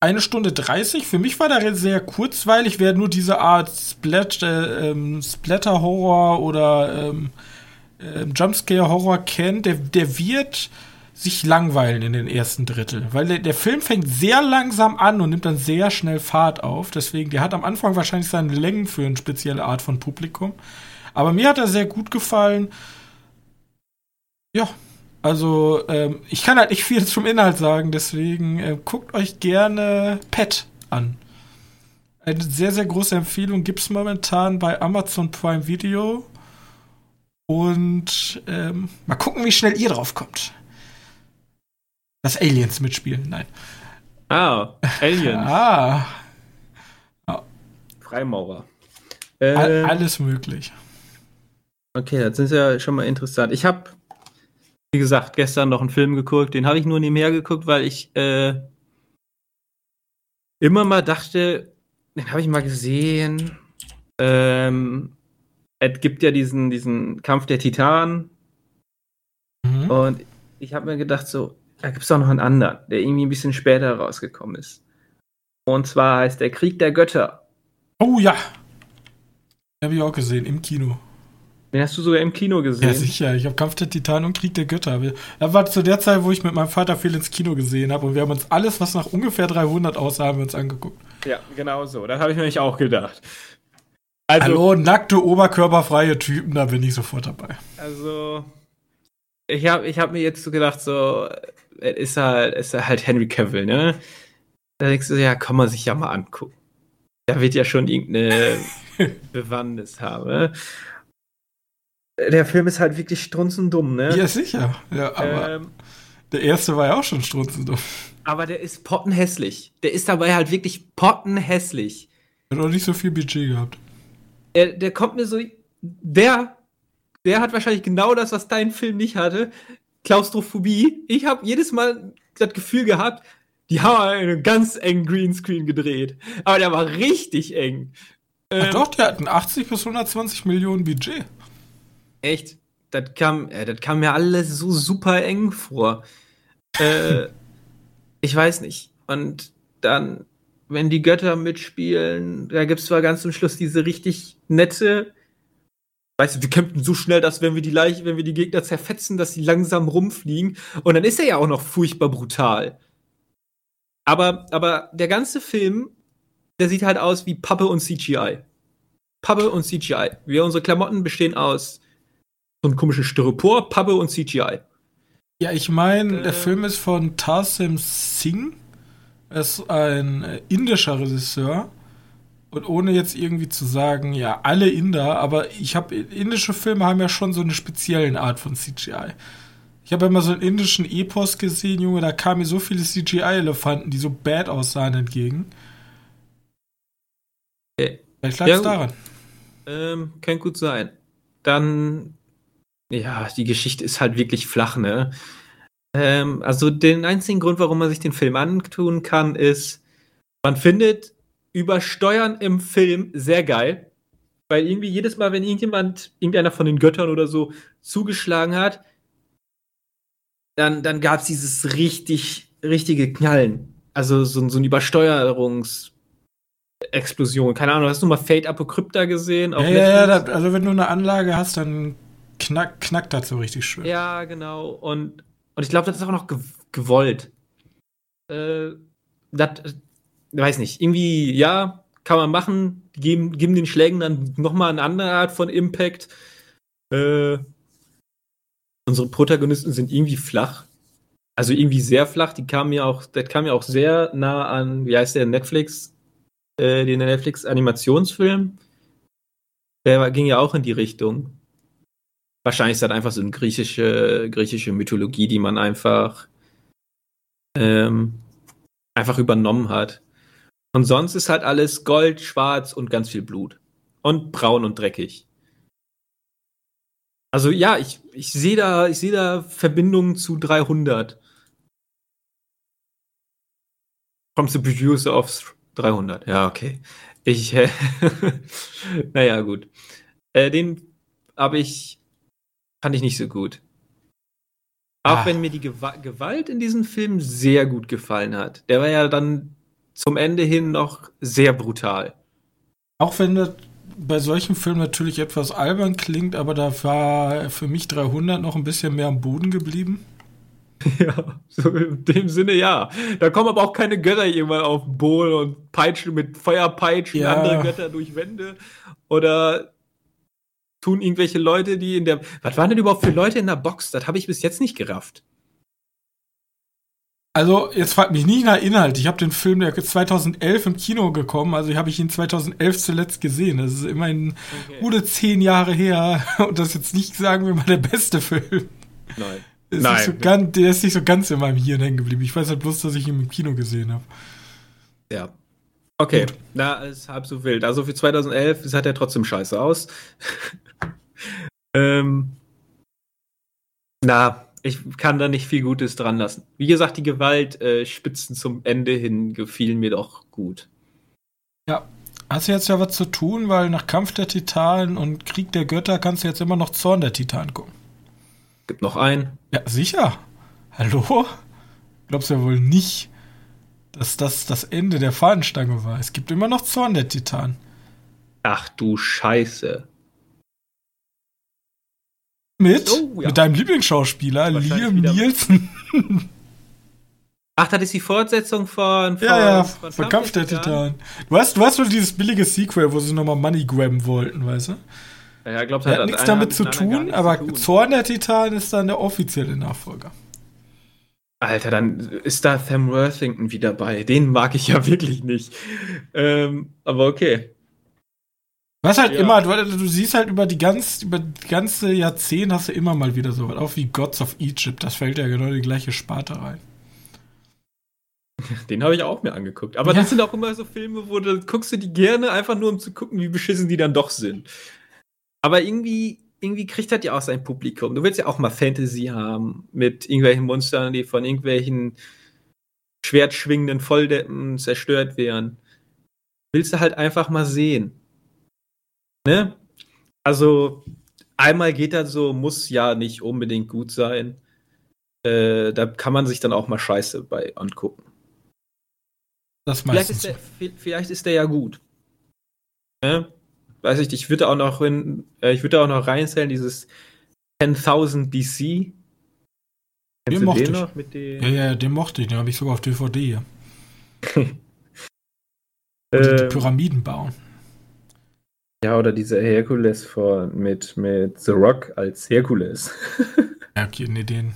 eine Stunde 30. Für mich war der sehr kurzweilig. Wer nur diese Art Splat, äh, ähm, Splatter-Horror oder ähm, äh, Jumpscare-Horror kennt, der, der wird sich langweilen in den ersten Drittel. Weil der, der Film fängt sehr langsam an und nimmt dann sehr schnell Fahrt auf. Deswegen, der hat am Anfang wahrscheinlich seine Längen für eine spezielle Art von Publikum. Aber mir hat er sehr gut gefallen. Ja, also, ähm, ich kann halt nicht viel zum Inhalt sagen, deswegen äh, guckt euch gerne Pet an. Eine sehr, sehr große Empfehlung gibt es momentan bei Amazon Prime Video. Und ähm, mal gucken, wie schnell ihr drauf kommt. Dass Aliens mitspielen, nein. Ah, Aliens. ah. ah. Freimaurer. Äh, alles möglich. Okay, das ist ja schon mal interessant. Ich habe wie gesagt, gestern noch einen Film geguckt, den habe ich nur nebenher geguckt, weil ich äh, immer mal dachte, den habe ich mal gesehen. Ähm, es gibt ja diesen, diesen Kampf der Titanen. Mhm. Und ich habe mir gedacht, so, da gibt es doch noch einen anderen, der irgendwie ein bisschen später rausgekommen ist. Und zwar heißt der Krieg der Götter. Oh ja. Habe ich auch gesehen, im Kino. Den hast du sogar im Kino gesehen. Ja, sicher. Ich habe Kampf der Titanen und Krieg der Götter. Das war zu der Zeit, wo ich mit meinem Vater viel ins Kino gesehen habe. Und wir haben uns alles, was nach ungefähr 300 aussah, haben wir uns angeguckt. Ja, genau so. Das habe ich mir nämlich auch gedacht. Also, Hallo, nackte, oberkörperfreie Typen, da bin ich sofort dabei. Also, ich habe ich hab mir jetzt so gedacht, so, ist halt, ist halt Henry Cavill, ne? Da denkst du, ja, kann man sich ja mal angucken. Da wird ja schon irgendeine Bewandtnis haben. Der Film ist halt wirklich strunzendumm, ne? Ja, sicher. Ja, aber ähm, der erste war ja auch schon strunzendumm. Aber der ist pottenhässlich. Der ist dabei halt wirklich pottenhässlich. Hat auch nicht so viel Budget gehabt. Der, der kommt mir so. Der der hat wahrscheinlich genau das, was dein Film nicht hatte. Klaustrophobie. Ich habe jedes Mal das Gefühl gehabt, die haben einen ganz engen Greenscreen gedreht. Aber der war richtig eng. Ähm, Ach doch, der hat ein 80 bis 120 Millionen Budget. Echt? Das kam, äh, das kam mir alles so super eng vor. Äh, ich weiß nicht. Und dann, wenn die Götter mitspielen, da gibt es zwar ganz zum Schluss diese richtig nette, weißt du, wir kämpfen so schnell, dass wenn wir die Leiche, wenn wir die Gegner zerfetzen, dass sie langsam rumfliegen. Und dann ist er ja auch noch furchtbar brutal. Aber, aber der ganze Film, der sieht halt aus wie Pappe und CGI. Pappe und CGI. Wir, unsere Klamotten bestehen aus so einem komischen Styropor, Pappe und CGI. Ja, ich meine, der Film ist von Tarsim Singh. Er ist ein indischer Regisseur. Und ohne jetzt irgendwie zu sagen, ja, alle Inder, aber ich habe indische Filme haben ja schon so eine spezielle Art von CGI. Ich habe immer so einen indischen Epos gesehen, Junge, da kamen mir so viele CGI-Elefanten, die so bad aussahen, entgegen. Äh, Vielleicht lag es ja, daran. Ähm, kann gut sein. Dann ja, die Geschichte ist halt wirklich flach, ne? Ähm, also den einzigen Grund, warum man sich den Film antun kann, ist, man findet Übersteuern im Film sehr geil. Weil irgendwie jedes Mal, wenn irgendjemand, irgendeiner von den Göttern oder so zugeschlagen hat, dann, dann gab es dieses richtig, richtige Knallen. Also so, so eine Übersteuerungsexplosion. Keine Ahnung, hast du mal Fate Apokrypta gesehen? ja, ja, ja, also wenn du eine Anlage hast, dann knack, knackt so richtig schön. Ja, genau. Und, und ich glaube, das ist auch noch gewollt. Äh, das, äh, weiß nicht, irgendwie, ja, kann man machen, geben, geben den Schlägen dann nochmal eine andere Art von Impact. Äh, unsere Protagonisten sind irgendwie flach. Also irgendwie sehr flach. Die kamen ja auch, das kam ja auch sehr nah an, wie heißt der, Netflix, äh, den Netflix-Animationsfilm. Der ging ja auch in die Richtung. Wahrscheinlich ist das einfach so eine griechische, griechische Mythologie, die man einfach, ähm, einfach übernommen hat. Und sonst ist halt alles Gold, Schwarz und ganz viel Blut. Und braun und dreckig. Also ja, ich, ich sehe da, ich da Verbindungen zu 300. From the producer of 300. Ja, okay. Ich, äh, naja, gut. Äh, den habe ich fand ich nicht so gut. Auch ah. wenn mir die Gewalt in diesem Film sehr gut gefallen hat. Der war ja dann zum Ende hin noch sehr brutal. Auch wenn das bei solchen Filmen natürlich etwas albern klingt, aber da war für mich 300 noch ein bisschen mehr am Boden geblieben. Ja, so in dem Sinne ja. Da kommen aber auch keine Götter irgendwann auf den Boden und peitschen mit Feuerpeitschen ja. andere Götter durch Wände. Oder tun irgendwelche Leute, die in der. Was waren denn überhaupt für Leute in der Box? Das habe ich bis jetzt nicht gerafft. Also, jetzt fragt mich nicht nach Inhalt. Ich habe den Film, der ist 2011 im Kino gekommen, also habe ich ihn 2011 zuletzt gesehen. Das ist immerhin okay. gute zehn Jahre her und das ist jetzt nicht, sagen wir mal, der beste Film. Nein. Ist Nein. So ganz, der ist nicht so ganz in meinem Hirn hängen geblieben. Ich weiß halt bloß, dass ich ihn im Kino gesehen habe. Ja. Okay, Gut. na, ist halb so wild. Also für 2011 sah der trotzdem scheiße aus. ähm, na, ich kann da nicht viel Gutes dran lassen. Wie gesagt, die Gewaltspitzen äh, zum Ende hin gefielen mir doch gut. Ja, hast du jetzt ja was zu tun, weil nach Kampf der Titanen und Krieg der Götter kannst du jetzt immer noch Zorn der Titanen gucken. Gibt noch einen? Ja, sicher. Hallo? Glaubst du ja wohl nicht, dass das das Ende der Fahnenstange war. Es gibt immer noch Zorn der Titanen. Ach du Scheiße. Mit? Oh, ja. Mit deinem Lieblingsschauspieler, Liam Nielsen. Ach, das ist die Fortsetzung von, von, ja, ja, von, von Kampf der Titan. Du hast, du hast wohl dieses billige Sequel, wo sie nochmal Money grabben wollten, weißt du? Ja, glaub, das hat, hat nichts damit zu tun, aber zu tun. Zorn der Titan ist dann der offizielle Nachfolger. Alter, dann ist da Sam Worthington wieder bei. Den mag ich ja wirklich nicht. Ähm, aber okay. Was halt ja. immer, du, du, siehst halt über die ganz, über die ganze Jahrzehnt hast du immer mal wieder so was, auch wie Gods of Egypt, das fällt ja genau die gleiche Sparte rein. Den habe ich auch mir angeguckt. Aber ja. das sind auch immer so Filme, wo du guckst du die gerne, einfach nur um zu gucken, wie beschissen die dann doch sind. Aber irgendwie, irgendwie kriegt das ja auch sein Publikum. Du willst ja auch mal Fantasy haben mit irgendwelchen Monstern, die von irgendwelchen schwertschwingenden Volldeppen zerstört werden. Willst du halt einfach mal sehen. Ne? Also, einmal geht das so, muss ja nicht unbedingt gut sein. Äh, da kann man sich dann auch mal Scheiße bei angucken. Das vielleicht ist, der, vielleicht ist der ja gut. Ne? Weiß ich, ich würde auch noch in, äh, ich würde auch noch reinzählen, dieses 10.000 BC. Den mochte den ich. Mit den ja, ja, den mochte ich, den habe ich sogar auf DVD hier. die, die ähm. Pyramiden bauen. Ja, oder dieser Herkules von, mit, mit The Rock als Herkules. ja, okay, nee, den.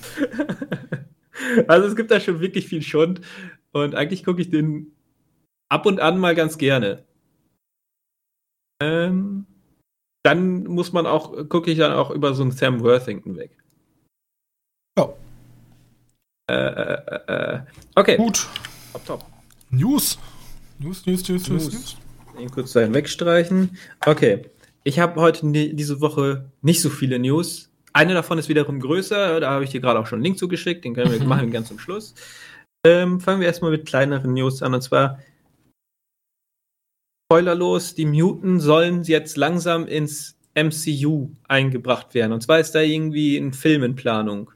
Also es gibt da schon wirklich viel Schund und eigentlich gucke ich den ab und an mal ganz gerne. Ähm, dann muss man auch, gucke ich dann auch über so einen Sam Worthington weg. Ja. Äh, äh, äh, okay. Gut. Top, top. News. News, News, News, News, News. Den kurz dahin wegstreichen. Okay. Ich habe heute diese Woche nicht so viele News. Eine davon ist wiederum größer. Da habe ich dir gerade auch schon einen Link zugeschickt. Den können wir machen ganz zum Schluss. Ähm, fangen wir erstmal mit kleineren News an. Und zwar spoilerlos, die Mutant sollen jetzt langsam ins MCU eingebracht werden. Und zwar ist da irgendwie ein Film in Planung.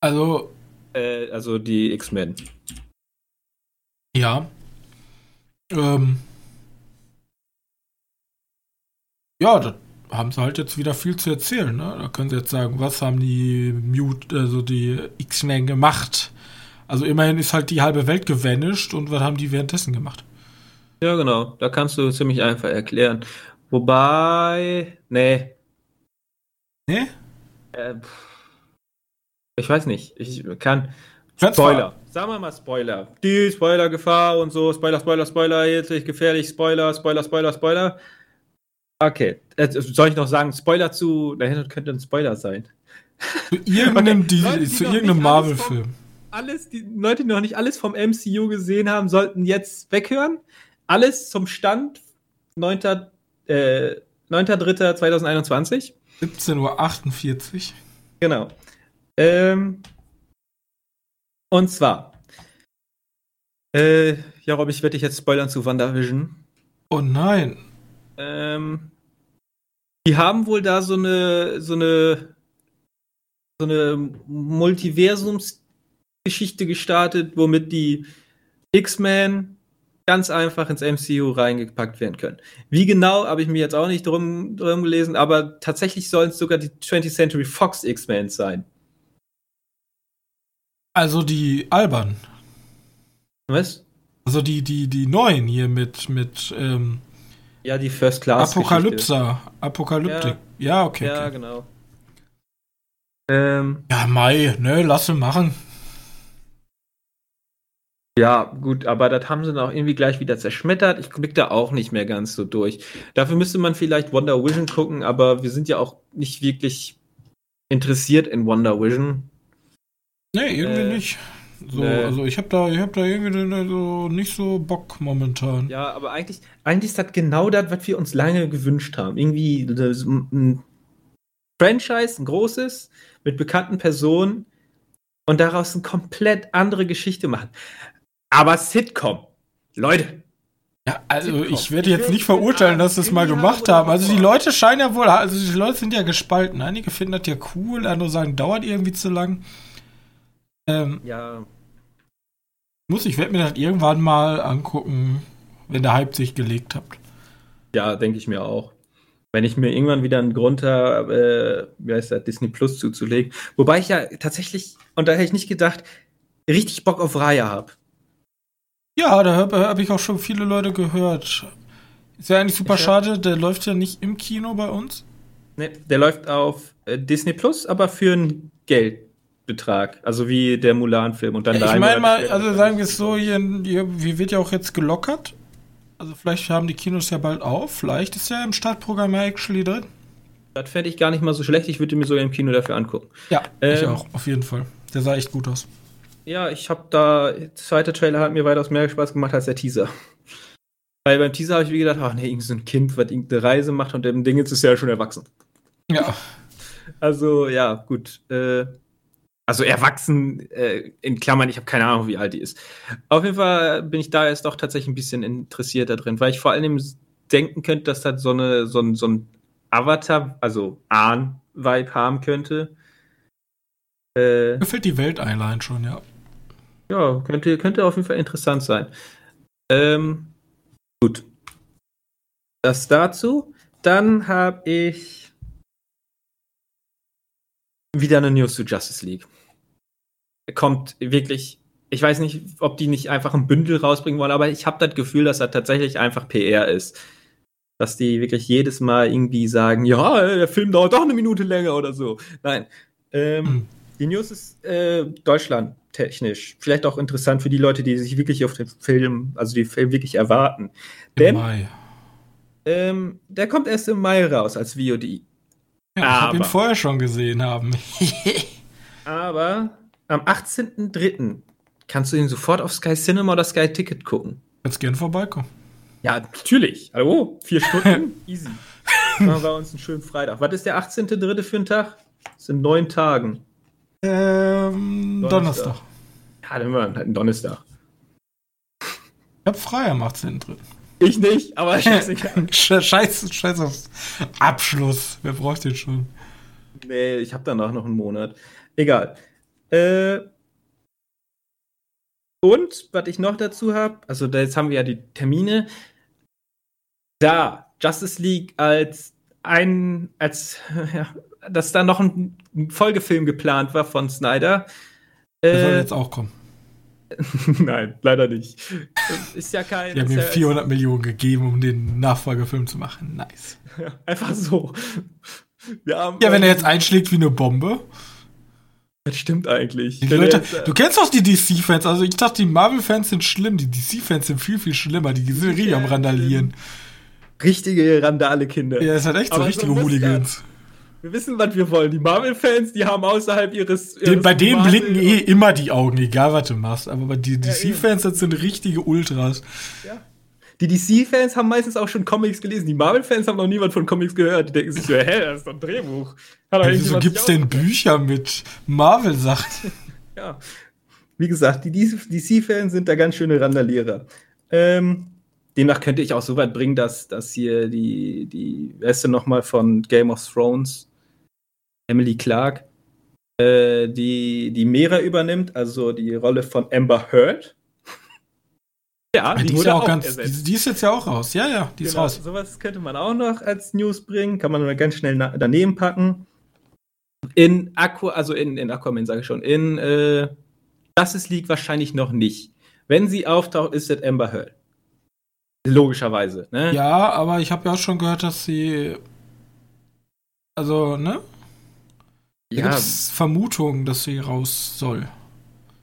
Also. Äh, also die X-Men. Ja. Ähm. Ja, da haben sie halt jetzt wieder viel zu erzählen. Ne? Da können sie jetzt sagen, was haben die Mute, also die X-Men gemacht? Also immerhin ist halt die halbe Welt gevanished und was haben die währenddessen gemacht? Ja, genau. Da kannst du ziemlich einfach erklären. Wobei, nee. Nee? Äh, ich weiß nicht. Ich kann. Spoiler. Sagen wir mal Spoiler. Die Spoiler-Gefahr und so. Spoiler, Spoiler, Spoiler. Jetzt gefährlich. Spoiler, Spoiler, Spoiler, Spoiler. Okay. Äh, soll ich noch sagen, Spoiler zu. Dahinter könnte ein Spoiler sein. Zu irgendeinem, okay. Zu irgendeinem Marvel-Film. Alles, die Leute, die noch nicht alles vom MCU gesehen haben, sollten jetzt weghören. Alles zum Stand 9. Äh, 9.3.2021. 17.48 Uhr. Genau. Ähm, und zwar, äh, ja, Rob, ich werde dich jetzt spoilern zu WandaVision. Oh nein. Ähm, die haben wohl da so eine, so eine, so eine Multiversumsgeschichte gestartet, womit die X-Men ganz einfach ins MCU reingepackt werden können. Wie genau, habe ich mir jetzt auch nicht drum, drum gelesen, aber tatsächlich sollen es sogar die 20th Century Fox X-Men sein. Also die albern. Was? Also die, die, die neuen hier mit, mit ähm, Ja, die First Class. Apokalypse. Apokalyptik. Ja, ja okay. Ja, okay. genau. Ähm, ja, Mai, ne, lass ihn machen. Ja, gut, aber das haben sie dann auch irgendwie gleich wieder zerschmettert. Ich blick da auch nicht mehr ganz so durch. Dafür müsste man vielleicht Wonder Vision gucken, aber wir sind ja auch nicht wirklich interessiert in Wonder Vision. Nee, irgendwie äh, nicht. So, nee. also ich habe da, ich hab da irgendwie so nicht so Bock momentan. Ja, aber eigentlich, eigentlich ist das genau das, was wir uns lange gewünscht haben. Irgendwie ein Franchise, ein großes, mit bekannten Personen und daraus eine komplett andere Geschichte machen. Aber Sitcom, Leute. Ja, also Sitcom. ich werde jetzt nicht verurteilen, dass sie es mal gemacht haben. Also die Leute scheinen ja wohl, also die Leute sind ja gespalten. Einige finden das ja cool, andere sagen, dauert irgendwie zu lang. Ähm, ja. Muss ich werde mir das irgendwann mal angucken, wenn der Hype sich gelegt hat. Ja, denke ich mir auch. Wenn ich mir irgendwann wieder einen Grund habe, äh, wie heißt das, Disney Plus zuzulegen. Wobei ich ja tatsächlich, und da hätte ich nicht gedacht, richtig Bock auf Raya habe. Ja, da habe hab ich auch schon viele Leute gehört. Ist ja eigentlich super ich schade, der läuft ja nicht im Kino bei uns. Ne, der läuft auf äh, Disney Plus, aber für ein Geld. Betrag, also wie der Mulan-Film und dann ja, Ich meine mal, also sagen wir es so, hier, hier, hier wird ja auch jetzt gelockert. Also vielleicht haben die Kinos ja bald auf. Vielleicht ist ja im Startprogramm ja actually drin. Das fände ich gar nicht mal so schlecht. Ich würde mir sogar im Kino dafür angucken. Ja, ähm, ich auch, auf jeden Fall. Der sah echt gut aus. Ja, ich habe da, der zweite Trailer hat mir weitaus mehr Spaß gemacht als der Teaser. Weil beim Teaser habe ich mir gedacht, ach nee, irgend so ein Kind, was irgendeine Reise macht und dem Ding jetzt ist ja schon erwachsen. Ja. Also, ja, gut. Äh, also erwachsen, äh, in Klammern, ich habe keine Ahnung, wie alt die ist. Auf jeden Fall bin ich da jetzt doch tatsächlich ein bisschen interessiert da drin, weil ich vor allem denken könnte, dass das so, eine, so, ein, so ein Avatar, also Ahn-Vibe haben könnte. Äh, Mir fällt die Welt allein schon, ja. Ja, könnte, könnte auf jeden Fall interessant sein. Ähm, gut. Das dazu. Dann habe ich wieder eine News zu Justice League. Kommt wirklich, ich weiß nicht, ob die nicht einfach ein Bündel rausbringen wollen, aber ich habe das Gefühl, dass das tatsächlich einfach PR ist. Dass die wirklich jedes Mal irgendwie sagen, ja, der Film dauert doch eine Minute länger oder so. Nein. Ähm, hm. Die News ist äh, Deutschland technisch. Vielleicht auch interessant für die Leute, die sich wirklich auf den Film, also die Film wirklich erwarten. Im Denn, Mai. Ähm, der kommt erst im Mai raus als VOD. Ja, ich habe ihn vorher schon gesehen haben. aber am 18.03. kannst du ihn sofort auf Sky Cinema oder Sky Ticket gucken. Jetzt gern vorbeikommen. Ja, natürlich. Hallo, vier Stunden, easy. Machen wir uns einen schönen Freitag. Was ist der 18.03. für ein Tag? Das sind neun Tagen. Ähm, Donnerstag. Donnerstag. Ja, dann haben wir halt einen Donnerstag. Ich hab frei am 18.3. Ich nicht, aber scheißegal. Scheiß, scheiß auf Abschluss. Wer braucht den schon? Nee, ich hab danach noch einen Monat. Egal. Äh, und, was ich noch dazu habe, also da jetzt haben wir ja die Termine. Da, Justice League als ein, als, ja, dass da noch ein, Folgefilm geplant war von Snyder. Der äh, soll jetzt auch kommen. Nein, leider nicht. Ist ja kein. Die haben ihm ja 400 Millionen gegeben, um den Nachfolgefilm zu machen. Nice. Ja, einfach so. Haben, ja, wenn er jetzt einschlägt wie eine Bombe. Das stimmt eigentlich. Leute, jetzt, äh, du kennst doch die DC-Fans. Also ich dachte, die Marvel-Fans sind schlimm. Die DC-Fans sind viel, viel schlimmer. Die sind richtig am Randalieren. Richtige Randale-Kinder. Ja, ist halt echt so richtige so Hooligans. Wir wissen, was wir wollen. Die Marvel-Fans, die haben außerhalb ihres. ihres bei denen Marvel blicken eh immer die Augen, egal was du machst. Aber bei den DC-Fans, das sind richtige Ultras. Ja. Die DC-Fans haben meistens auch schon Comics gelesen. Die Marvel-Fans haben noch niemand von Comics gehört. Die denken sich so, hä, das ist doch ein Drehbuch. Hat ja, wieso gibt's denn Bücher mit Marvel-Sachen? ja. Wie gesagt, die DC-Fans sind da ganz schöne Randalierer. Ähm, demnach könnte ich auch so weit bringen, dass, dass hier die, die, denn nochmal von Game of Thrones? Emily Clark, äh, die, die Mera übernimmt, also die Rolle von Amber Heard. Ja, die, die ist ja auch, auch ganz, die, die, ist jetzt ja auch raus. Ja, ja, die genau, ist raus. Sowas könnte man auch noch als News bringen, kann man nur ganz schnell daneben packen. In Aqua, also in, in Aquaman sage ich schon, in äh, Justice League wahrscheinlich noch nicht. Wenn sie auftaucht, ist das Amber Heard. Logischerweise, ne? Ja, aber ich habe ja auch schon gehört, dass sie. Also, ne? Da ja. gibt's Vermutungen, dass sie raus soll.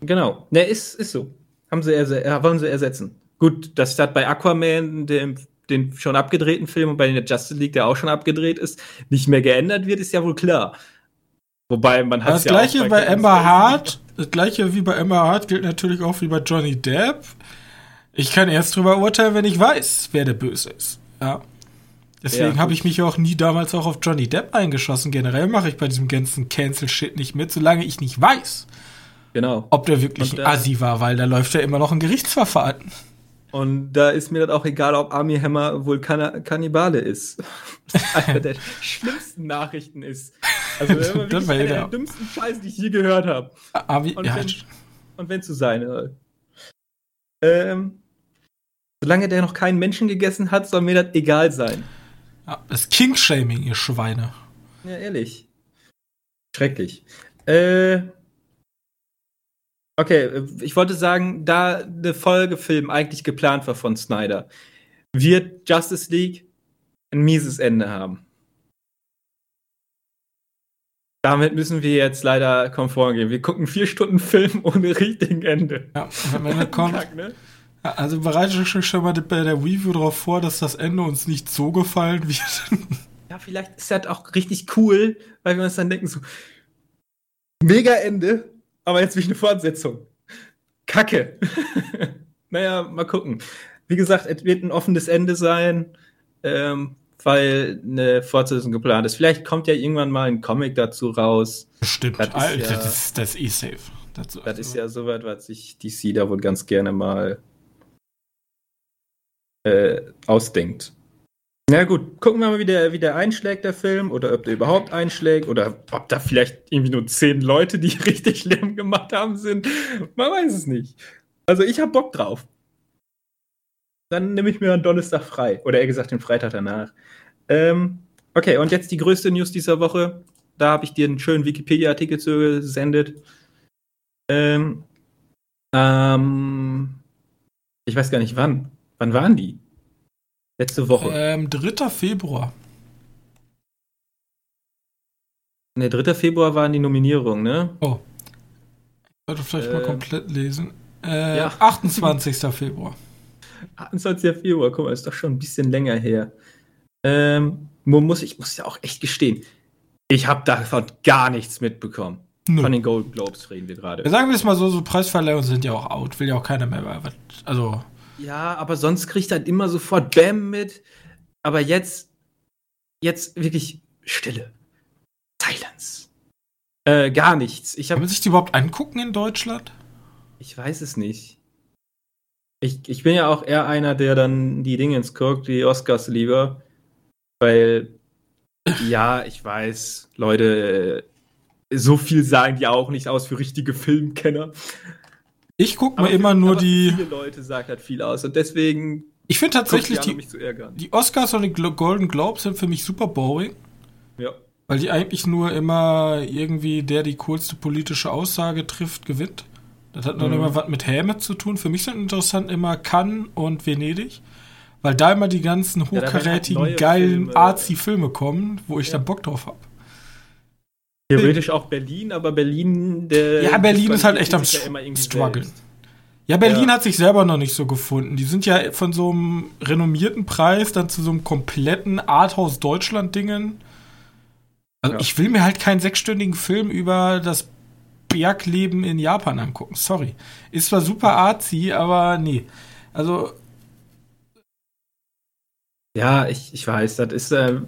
Genau. Ne, ist, ist so. Haben sie erse wollen sie ersetzen. Gut, dass das bei Aquaman, dem, den schon abgedrehten Film und bei der Justice League, der auch schon abgedreht ist, nicht mehr geändert wird, ist ja wohl klar. Wobei man hat das ja gleiche bei, bei Emma Hart, das gleiche wie bei Emma Hart gilt natürlich auch wie bei Johnny Depp. Ich kann erst drüber urteilen, wenn ich weiß, wer der Böse ist. Ja. Deswegen ja, habe ich mich auch nie damals auch auf Johnny Depp eingeschossen. Generell mache ich bei diesem ganzen Cancel-Shit nicht mit, solange ich nicht weiß, genau. ob der wirklich Und, ein Assi war, weil da läuft ja immer noch ein Gerichtsverfahren. Und da ist mir das auch egal, ob Army Hammer wohl Kann Kannibale ist. Einer der schlimmsten Nachrichten ist. Also das war einer der dümmsten Scheiße, die ich je gehört habe. Army, und ja. wenn es zu sein soll. Ähm, Solange der noch keinen Menschen gegessen hat, soll mir das egal sein. Ja, das King-Shaming, ihr Schweine. Ja, ehrlich. Schrecklich. Äh. Okay, ich wollte sagen, da eine Folgefilm eigentlich geplant war von Snyder, wird Justice League ein mieses Ende haben. Damit müssen wir jetzt leider konform gehen. Wir gucken vier Stunden Film ohne richtigen Ende. Ja, wenn Ende kommt, Kack, ne? Also bereite ich schon mal bei der Review darauf vor, dass das Ende uns nicht so gefallen wird. Ja, vielleicht ist das auch richtig cool, weil wir uns dann denken so, mega Ende, aber jetzt will ich eine Fortsetzung. Kacke. naja, mal gucken. wie gesagt, es wird ein offenes Ende sein, ähm, weil eine Fortsetzung geplant ist. Vielleicht kommt ja irgendwann mal ein Comic dazu raus. Stimmt, das ist, Alter, ja, das, ist, das ist eh safe. Dazu, das ist ja soweit, was sich DC da wohl ganz gerne mal äh, ausdenkt. Na gut, gucken wir mal, wie der, wie der einschlägt, der Film, oder ob der überhaupt einschlägt, oder ob da vielleicht irgendwie nur zehn Leute, die richtig Lärm gemacht haben, sind. Man weiß es nicht. Also ich hab Bock drauf. Dann nehme ich mir einen Donnerstag frei. Oder eher gesagt den Freitag danach. Ähm, okay, und jetzt die größte News dieser Woche. Da habe ich dir einen schönen Wikipedia-Artikel zugesendet. Ähm, ähm, ich weiß gar nicht wann. Wann waren die? Letzte Woche. Ähm, 3. Februar. Ne, 3. Februar waren die Nominierungen, ne? Oh. Ich sollte vielleicht äh, mal komplett lesen. Äh, ja. 28. Februar. 28. Februar, guck mal, ist doch schon ein bisschen länger her. Ähm, muss, ich muss ja auch echt gestehen, ich habe davon gar nichts mitbekommen. Nö. Von den Golden Globes reden wir gerade. sagen wir es mal so, so Preisverleihungen sind ja auch out, will ja auch keiner mehr. Also. Ja, aber sonst kriegt er immer sofort Bam mit. Aber jetzt, jetzt wirklich Stille. Silence. Äh, gar nichts. Ich hab, Kann man sich die überhaupt angucken in Deutschland? Ich weiß es nicht. Ich, ich bin ja auch eher einer, der dann die Dinge ins guckt, die Oscars lieber. Weil, ja, ich weiß, Leute, so viel sagen die auch nicht aus für richtige Filmkenner. Ich gucke mir immer nur die. Viele Leute sagen halt viel aus und deswegen. Ich finde tatsächlich die, die Oscars und die Golden Globes sind für mich super boring. Ja. Weil die eigentlich nur immer irgendwie der die coolste politische Aussage trifft, gewinnt. Das hat dann mhm. immer was mit Häme zu tun. Für mich sind interessant immer Cannes und Venedig. Weil da immer die ganzen hochkarätigen, ja, geilen Arzi-Filme kommen, wo ich ja. dann Bock drauf habe. Theoretisch auch Berlin, aber Berlin, der. Ja, Berlin ist halt echt am ja Struggle. Ja, Berlin ja. hat sich selber noch nicht so gefunden. Die sind ja von so einem renommierten Preis dann zu so einem kompletten Arthouse Deutschland-Dingen. Also ja. ich will mir halt keinen sechsstündigen Film über das Bergleben in Japan angucken. Sorry. Ist zwar super artsy, aber nee. Also. Ja, ich, ich weiß, das ist. Äh,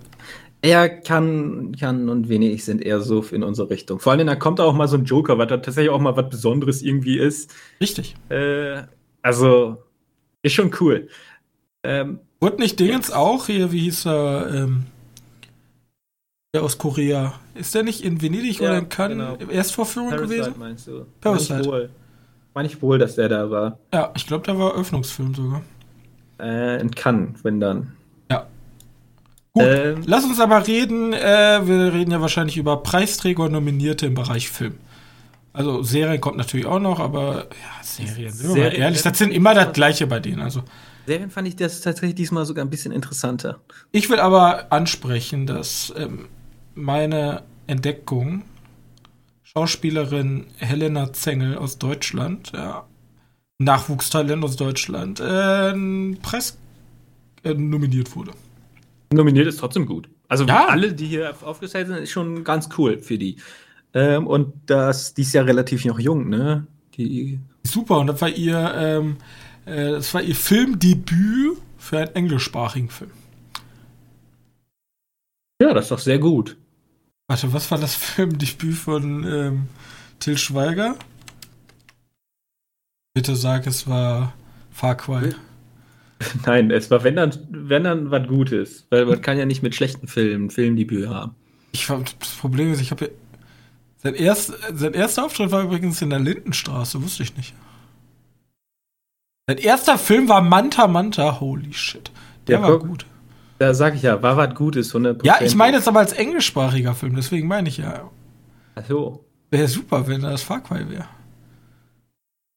er kann, kann und wenig sind eher so in unsere Richtung. Vor allem, da kommt auch mal so ein Joker, was da tatsächlich auch mal was Besonderes irgendwie ist. Richtig. Äh, also, ist schon cool. Ähm, Und nicht Dingens ja. auch hier, wie hieß er, ähm, der aus Korea. Ist der nicht in Venedig ja, oder in Cannes genau. Erstvorführung Parasite, gewesen? meinst du? Parasite. Meine ich, Meine ich wohl, dass der da war. Ja, ich glaube, der war Eröffnungsfilm sogar. Äh, in Cannes, wenn dann. Gut, ähm, lass uns aber reden. Äh, wir reden ja wahrscheinlich über Preisträger und Nominierte im Bereich Film. Also Serien kommt natürlich auch noch, aber ja, Serien, sind wir mal ehrlich, das sind immer das Gleiche bei denen. Also Serien fand ich das tatsächlich diesmal sogar ein bisschen interessanter. Ich will aber ansprechen, dass ähm, meine Entdeckung Schauspielerin Helena Zengel aus Deutschland, ja, Nachwuchstalent aus Deutschland, äh, Preis äh, nominiert wurde nominiert ist trotzdem gut. Also ja. alle, die hier aufgestellt sind, ist schon ganz cool für die. Ähm, und das, die ist ja relativ noch jung, ne? Die Super, und das war ihr, ähm, äh, das war ihr Filmdebüt für einen englischsprachigen Film. Ja, das ist doch sehr gut. Warte, was war das Filmdebüt von ähm, Till Schweiger? Bitte sag, es war Far Cry. Nein, es war, wenn dann, wenn dann was Gutes. Weil man kann ja nicht mit schlechten Filmen Filmdebüt haben. Ich, das Problem ist, ich habe ja. Sein, erst, sein erster Auftritt war übrigens in der Lindenstraße, wusste ich nicht. Sein erster Film war Manta Manta, holy shit. Der ja, war gut. Da sag ich ja, war was Gutes, 100%. Ja, ich meine jetzt aber als englischsprachiger Film, deswegen meine ich ja. Ach so. Wäre super, wenn das Far Cry wäre.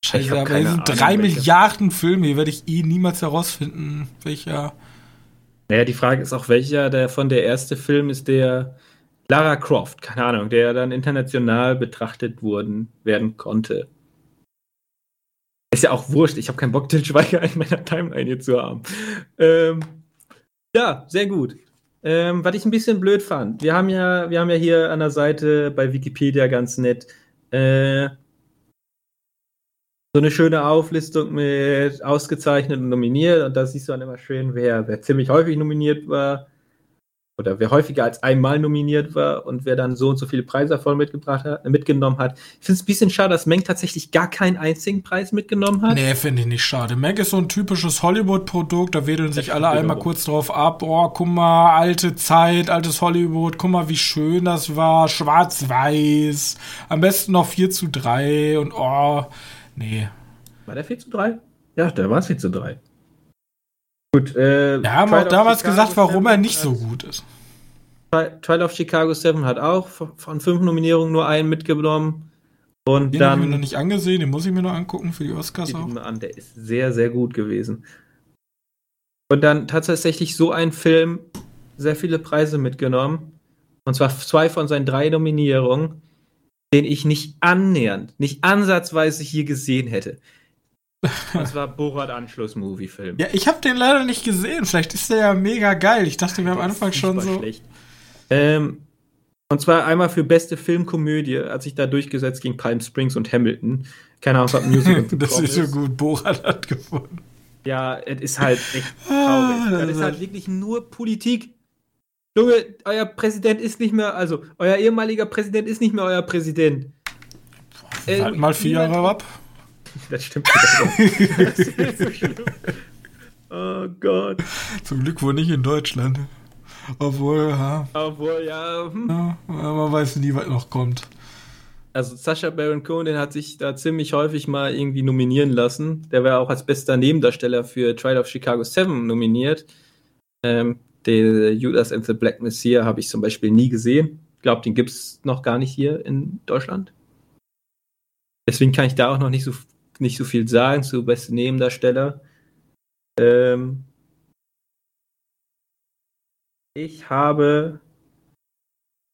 Scheiße, aber hier sind drei Milliarden Filme, hier werde ich eh niemals herausfinden, welcher. Naja, die Frage ist auch, welcher der von der erste Film ist, der Lara Croft, keine Ahnung, der dann international betrachtet wurden, werden konnte. Ist ja auch wurscht, ich habe keinen Bock, den Schweiger in meiner Timeline hier zu haben. Ähm, ja, sehr gut. Ähm, was ich ein bisschen blöd fand, wir haben ja, wir haben ja hier an der Seite bei Wikipedia ganz nett äh, so eine schöne Auflistung mit ausgezeichnet und nominiert und da siehst du dann immer schön, wer, wer ziemlich häufig nominiert war oder wer häufiger als einmal nominiert war und wer dann so und so viele Preise davon mitgebracht hat, mitgenommen hat. Ich finde es ein bisschen schade, dass Meng tatsächlich gar keinen einzigen Preis mitgenommen hat. Nee, finde ich nicht schade. Meng ist so ein typisches Hollywood-Produkt, da wedeln sich alle einmal genau. kurz drauf ab. Oh, guck mal, alte Zeit, altes Hollywood, guck mal, wie schön das war, schwarz-weiß, am besten noch 4 zu 3 und oh, nee. War der 4 zu 3? Ja, der war 4 zu 3. Gut, äh, Wir haben auch damals Chicago gesagt, warum er nicht so gut ist. Trial of Chicago 7 hat auch von fünf Nominierungen nur einen mitgenommen. Und den dann. habe ich mir noch nicht angesehen, den muss ich mir noch angucken für die Oscars auch. An, der ist sehr, sehr gut gewesen. Und dann tatsächlich so ein Film sehr viele Preise mitgenommen. Und zwar zwei von seinen drei Nominierungen, den ich nicht annähernd, nicht ansatzweise hier gesehen hätte. Das war Borat Anschluss-Movie-Film. Ja, ich habe den leider nicht gesehen. Vielleicht ist der ja mega geil. Ich dachte mir am Anfang schon so. Schlecht. Ähm, und zwar einmal für beste Filmkomödie, als ich da durchgesetzt gegen Palm Springs und Hamilton. Keine Ahnung, ob Musical Das ist so gut. Borat hat gewonnen. Ja, es ist halt echt ah, traurig. Das ist halt wirklich nur Politik. Junge, euer Präsident ist nicht mehr, also euer ehemaliger Präsident ist nicht mehr euer Präsident. Äh, halt mal vier Jahre ab. Das stimmt. das ist so schlimm. Oh Gott. Zum Glück wohl nicht in Deutschland. Obwohl, ja. Obwohl, ja. Hm. ja man weiß nie, was noch kommt. Also Sascha Baron Cohen, den hat sich da ziemlich häufig mal irgendwie nominieren lassen. Der war auch als bester Nebendarsteller für Trial of Chicago 7 nominiert. Ähm, der Judas and the Black Messiah habe ich zum Beispiel nie gesehen. Ich glaube, den gibt es noch gar nicht hier in Deutschland. Deswegen kann ich da auch noch nicht so nicht so viel sagen zu besten Nebendarsteller. Ähm, ich habe,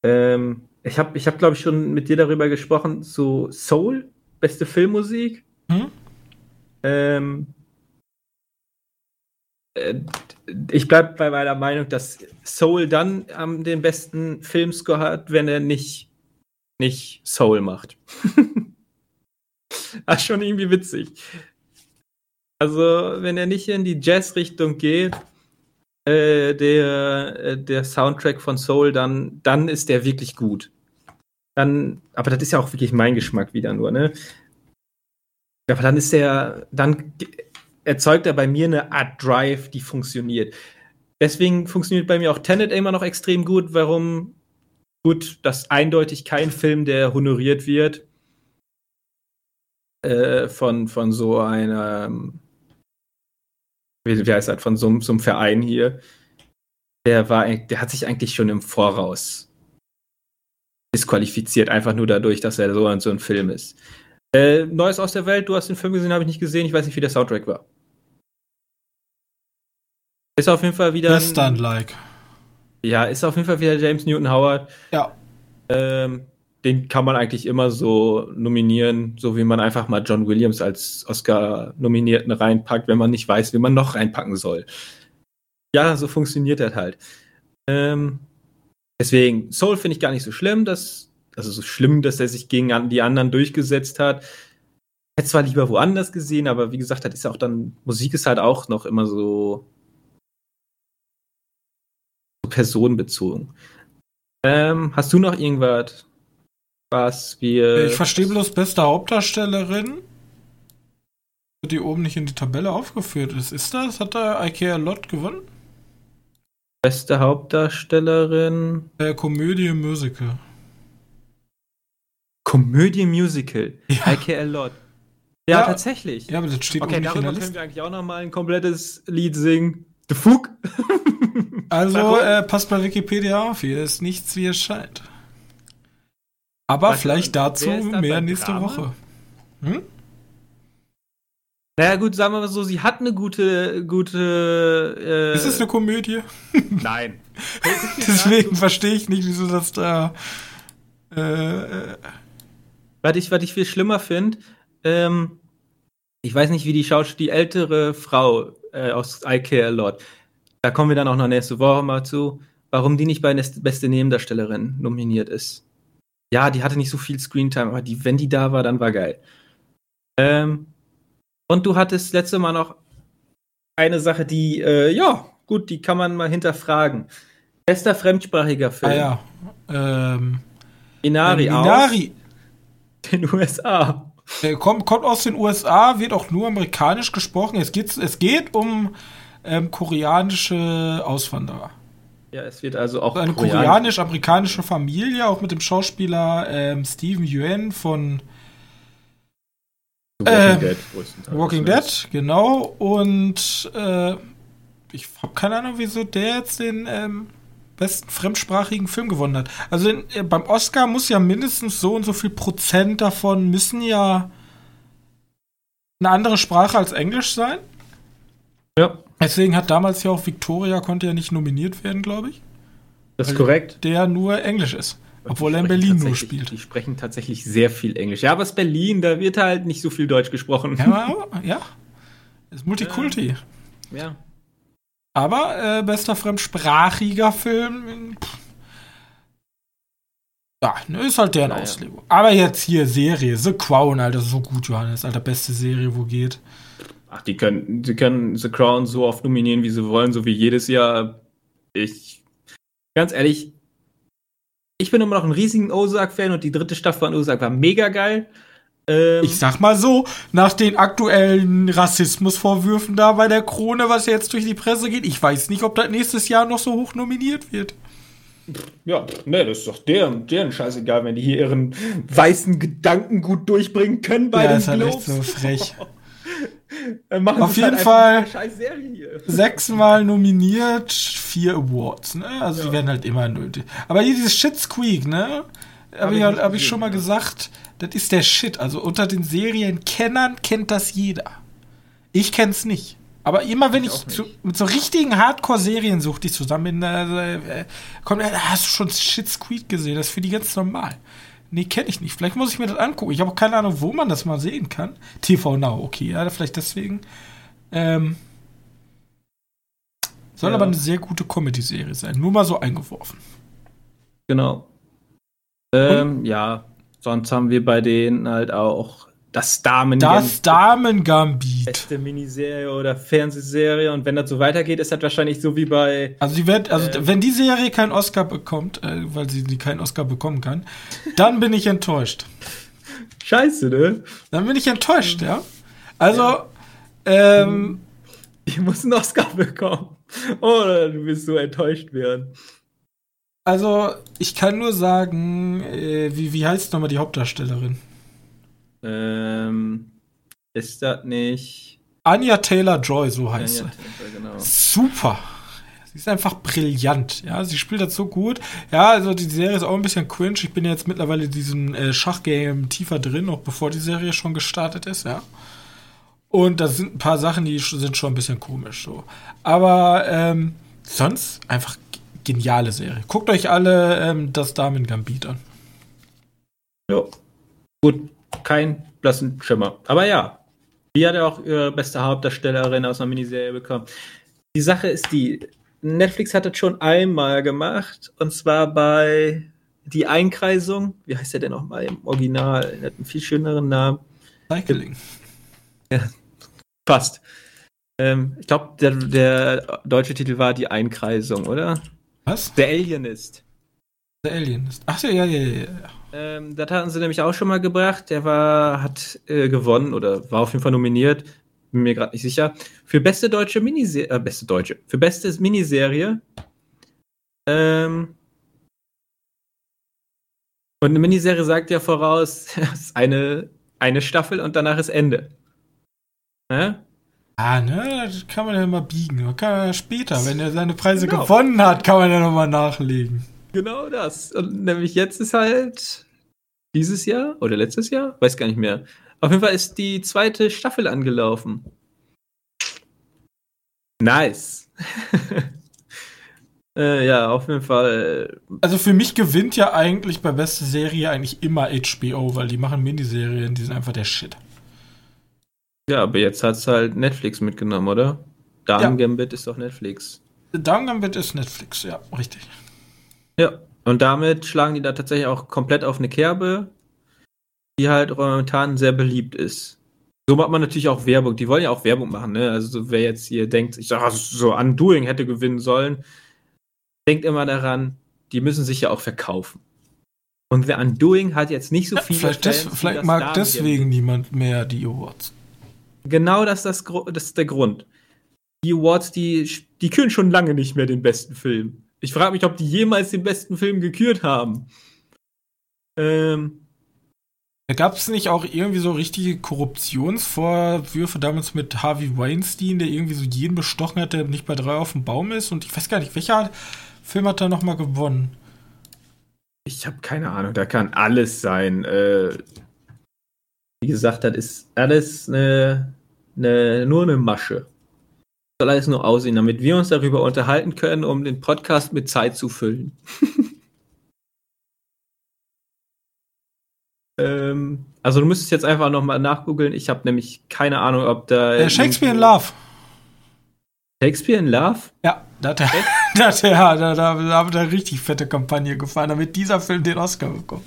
ähm, ich habe, ich habe, glaube ich, schon mit dir darüber gesprochen, zu Soul, beste Filmmusik. Hm? Ähm, äh, ich bleibe bei meiner Meinung, dass Soul dann ähm, den besten Filmscore hat, wenn er nicht, nicht Soul macht. Ach, schon irgendwie witzig. Also, wenn er nicht in die Jazz-Richtung geht, äh, der, äh, der Soundtrack von Soul, dann, dann ist der wirklich gut. Dann, aber das ist ja auch wirklich mein Geschmack wieder nur, ne? Aber dann ist der, dann erzeugt er bei mir eine Art Drive, die funktioniert. Deswegen funktioniert bei mir auch Tenet immer noch extrem gut. Warum? Gut, das ist eindeutig kein Film, der honoriert wird äh, von, von so einem, wie, wie heißt das, von so, so einem Verein hier, der war, der hat sich eigentlich schon im Voraus disqualifiziert, einfach nur dadurch, dass er so, so ein Film ist. Äh, Neues aus der Welt, du hast den Film gesehen, habe ich nicht gesehen, ich weiß nicht, wie der Soundtrack war. Ist auf jeden Fall wieder. Western-like. Ja, ist auf jeden Fall wieder James Newton Howard. Ja. Ähm, den kann man eigentlich immer so nominieren, so wie man einfach mal John Williams als Oscar-Nominierten reinpackt, wenn man nicht weiß, wie man noch reinpacken soll. Ja, so funktioniert das halt. Ähm, deswegen, Soul finde ich gar nicht so schlimm, dass, also so schlimm, dass er sich gegen die anderen durchgesetzt hat. Hätte zwar lieber woanders gesehen, aber wie gesagt, das ist ja auch dann, Musik ist halt auch noch immer so, so personenbezogen. Ähm, hast du noch irgendwas, was wir. Ich verstehe bloß beste Hauptdarstellerin. Die oben nicht in die Tabelle aufgeführt ist. Ist das? Hat da Ikea Lot gewonnen? Beste Hauptdarstellerin. Äh, Komödie Musical. Komödie Musical. Ja. Ikea Lot. Ja, ja, tatsächlich. Ja, aber das steht Okay, darüber können wir eigentlich auch nochmal ein komplettes Lied singen. The Fug. also, äh, passt bei Wikipedia auf. Hier ist nichts, wie es scheint. Aber Was, vielleicht dazu mehr nächste Drama? Woche. Hm? Naja, gut, sagen wir mal so, sie hat eine gute. gute äh Ist es eine Komödie? Nein. Deswegen verstehe ich nicht, wieso das da. Äh, äh. was, ich, was ich viel schlimmer finde, ähm, ich weiß nicht, wie die Schauspielerin, die ältere Frau äh, aus I Care a Lot, da kommen wir dann auch noch nächste Woche mal zu, warum die nicht bei beste Nebendarstellerin nominiert ist ja, die hatte nicht so viel Screentime, aber die, wenn die da war, dann war geil. Ähm, Und du hattest letzte Mal noch eine Sache, die, äh, ja, gut, die kann man mal hinterfragen. Bester fremdsprachiger Film. Ah ja. Ähm, Inari, ähm, Inari. aus den USA. Er kommt, kommt aus den USA, wird auch nur amerikanisch gesprochen. Es geht, es geht um ähm, koreanische Auswanderer. Ja, es wird also auch eine koreanisch-amerikanische Familie, auch mit dem Schauspieler ähm, Steven Yuen von Walking äh, Dead. Walking Dead, genau. Und äh, ich habe keine Ahnung, wieso der jetzt den ähm, besten fremdsprachigen Film gewonnen hat. Also in, äh, beim Oscar muss ja mindestens so und so viel Prozent davon müssen ja eine andere Sprache als Englisch sein. Ja. Deswegen hat damals ja auch Victoria konnte ja nicht nominiert werden, glaube ich. Das ist korrekt. Der nur Englisch ist. Obwohl er in Berlin nur spielt. Die sprechen tatsächlich sehr viel Englisch. Ja, aber es ist Berlin, da wird halt nicht so viel Deutsch gesprochen. Ja, aber, ja. ist Multikulti. Ja. Aber äh, bester fremdsprachiger Film. Pff. Ja, ne, ist halt deren naja. Auslegung. Aber jetzt hier Serie, The Crown, Alter, so gut, Johannes, Alter, beste Serie, wo geht. Ach, die können, die können The Crown so oft nominieren, wie sie wollen, so wie jedes Jahr. Ich, ganz ehrlich, ich bin immer noch ein riesigen Ozark-Fan und die dritte Staffel von Ozark war mega geil. Ähm, ich sag mal so, nach den aktuellen Rassismusvorwürfen da bei der Krone, was jetzt durch die Presse geht, ich weiß nicht, ob das nächstes Jahr noch so hoch nominiert wird. Ja, ne, das ist doch deren, deren scheißegal, wenn die hier ihren weißen Gedanken gut durchbringen können bei ja, den ist halt Globes. Echt so frech. Auf jeden halt Fall sechsmal nominiert, vier Awards, ne? Also ja. die werden halt immer nötig. Aber hier dieses Shit Squeak, ne? Habe ich, hab ich schon mal gesagt, das ist der Shit. Also unter den Serienkennern kennt das jeder. Ich kenn's nicht. Aber immer wenn ich, ich zu, mit so richtigen Hardcore-Serien suche, die zusammen bin, äh, äh, kommt, äh, hast du schon Shit Squeak gesehen? Das ist für die ganz normal. Nee, kenne ich nicht. Vielleicht muss ich mir das angucken. Ich habe auch keine Ahnung, wo man das mal sehen kann. TV Now, okay, ja, vielleicht deswegen. Ähm, soll ja. aber eine sehr gute Comedy-Serie sein. Nur mal so eingeworfen. Genau. Ähm, ja, sonst haben wir bei denen halt auch das Damen Das Damen-Gambit. Beste Miniserie oder Fernsehserie. Und wenn das so weitergeht, ist das wahrscheinlich so wie bei. Also, die wird, also äh, wenn die Serie keinen Oscar bekommt, äh, weil sie, keinen Oscar bekommen kann, dann bin ich enttäuscht. Scheiße, ne? Dann bin ich enttäuscht, ja. Also, ja. ähm. Ich muss einen Oscar bekommen. Oder du wirst so enttäuscht werden. Also, ich kann nur sagen, äh, wie, wie heißt nochmal die Hauptdarstellerin? Ähm, ist das nicht. Anya Taylor Joy, so heißt Anya sie. Taylor, genau. Super. Sie ist einfach brillant. Ja, sie spielt das so gut. Ja, also die Serie ist auch ein bisschen cringe. Ich bin jetzt mittlerweile in diesem äh, Schachgame tiefer drin, auch bevor die Serie schon gestartet ist, ja. Und da sind ein paar Sachen, die sind schon ein bisschen komisch so. Aber ähm, sonst einfach geniale Serie. Guckt euch alle ähm, das Damen Gambit an. Ja. Gut, kein blassen Schimmer. Aber ja, die hat ja auch ihre beste Hauptdarstellerin aus einer Miniserie bekommen. Die Sache ist die, Netflix hat das schon einmal gemacht und zwar bei Die Einkreisung. Wie heißt der denn nochmal im Original? Der hat einen viel schöneren Namen. Cycling. Ja, passt. Ähm, ich glaube, der, der deutsche Titel war Die Einkreisung, oder? Was? Der Alienist. Der Alienist. Ach ja, ja, ja, ja. Ähm, das hatten sie nämlich auch schon mal gebracht. Der war, hat äh, gewonnen oder war auf jeden Fall nominiert. Bin mir gerade nicht sicher. Für beste deutsche Miniserie, äh, beste deutsche, für beste Miniserie. Ähm, und eine Miniserie sagt ja voraus, es ist eine, eine Staffel und danach ist Ende. Hä? Ah, ne, das kann man ja mal biegen. Man kann ja später, wenn er seine Preise genau. gewonnen hat, kann man ja nochmal nachlegen. Genau das. Und nämlich jetzt ist halt dieses Jahr oder letztes Jahr, weiß gar nicht mehr. Auf jeden Fall ist die zweite Staffel angelaufen. Nice. äh, ja, auf jeden Fall. Also für mich gewinnt ja eigentlich bei beste Serie eigentlich immer HBO, weil die machen Miniserien, die sind einfach der Shit. Ja, aber jetzt hat es halt Netflix mitgenommen, oder? Darm ja. Gambit ist doch Netflix. Darm Gambit ist Netflix, ja, richtig. Ja, und damit schlagen die da tatsächlich auch komplett auf eine Kerbe, die halt momentan sehr beliebt ist. so macht man natürlich auch Werbung. Die wollen ja auch Werbung machen, ne? Also wer jetzt hier denkt, ich sage, so Undoing hätte gewinnen sollen, denkt immer daran, die müssen sich ja auch verkaufen. Und wer Undoing hat jetzt nicht so viele. Ja, vielleicht, Fans, des, vielleicht mag deswegen niemand mehr die Awards. Genau das, das, das ist der Grund. Die Awards, die, die küren schon lange nicht mehr den besten Film. Ich frage mich, ob die jemals den besten Film gekürt haben. Ähm, Gab es nicht auch irgendwie so richtige Korruptionsvorwürfe damals mit Harvey Weinstein, der irgendwie so jeden bestochen hat, der nicht bei drei auf dem Baum ist? Und ich weiß gar nicht, welcher Film hat da nochmal gewonnen? Ich habe keine Ahnung, da kann alles sein. Äh, wie gesagt, das ist alles eine, eine, nur eine Masche. Soll alles nur aussehen, damit wir uns darüber unterhalten können, um den Podcast mit Zeit zu füllen. Ähm, also du müsstest jetzt einfach nochmal nachgoogeln. Ich habe nämlich keine Ahnung, ob da. Äh, Shakespeare in Love. Shakespeare in Love? Ja, da hat er, da, hat er, da, da, da hat er richtig fette Kampagne gefahren, damit dieser Film den Oscar bekommt.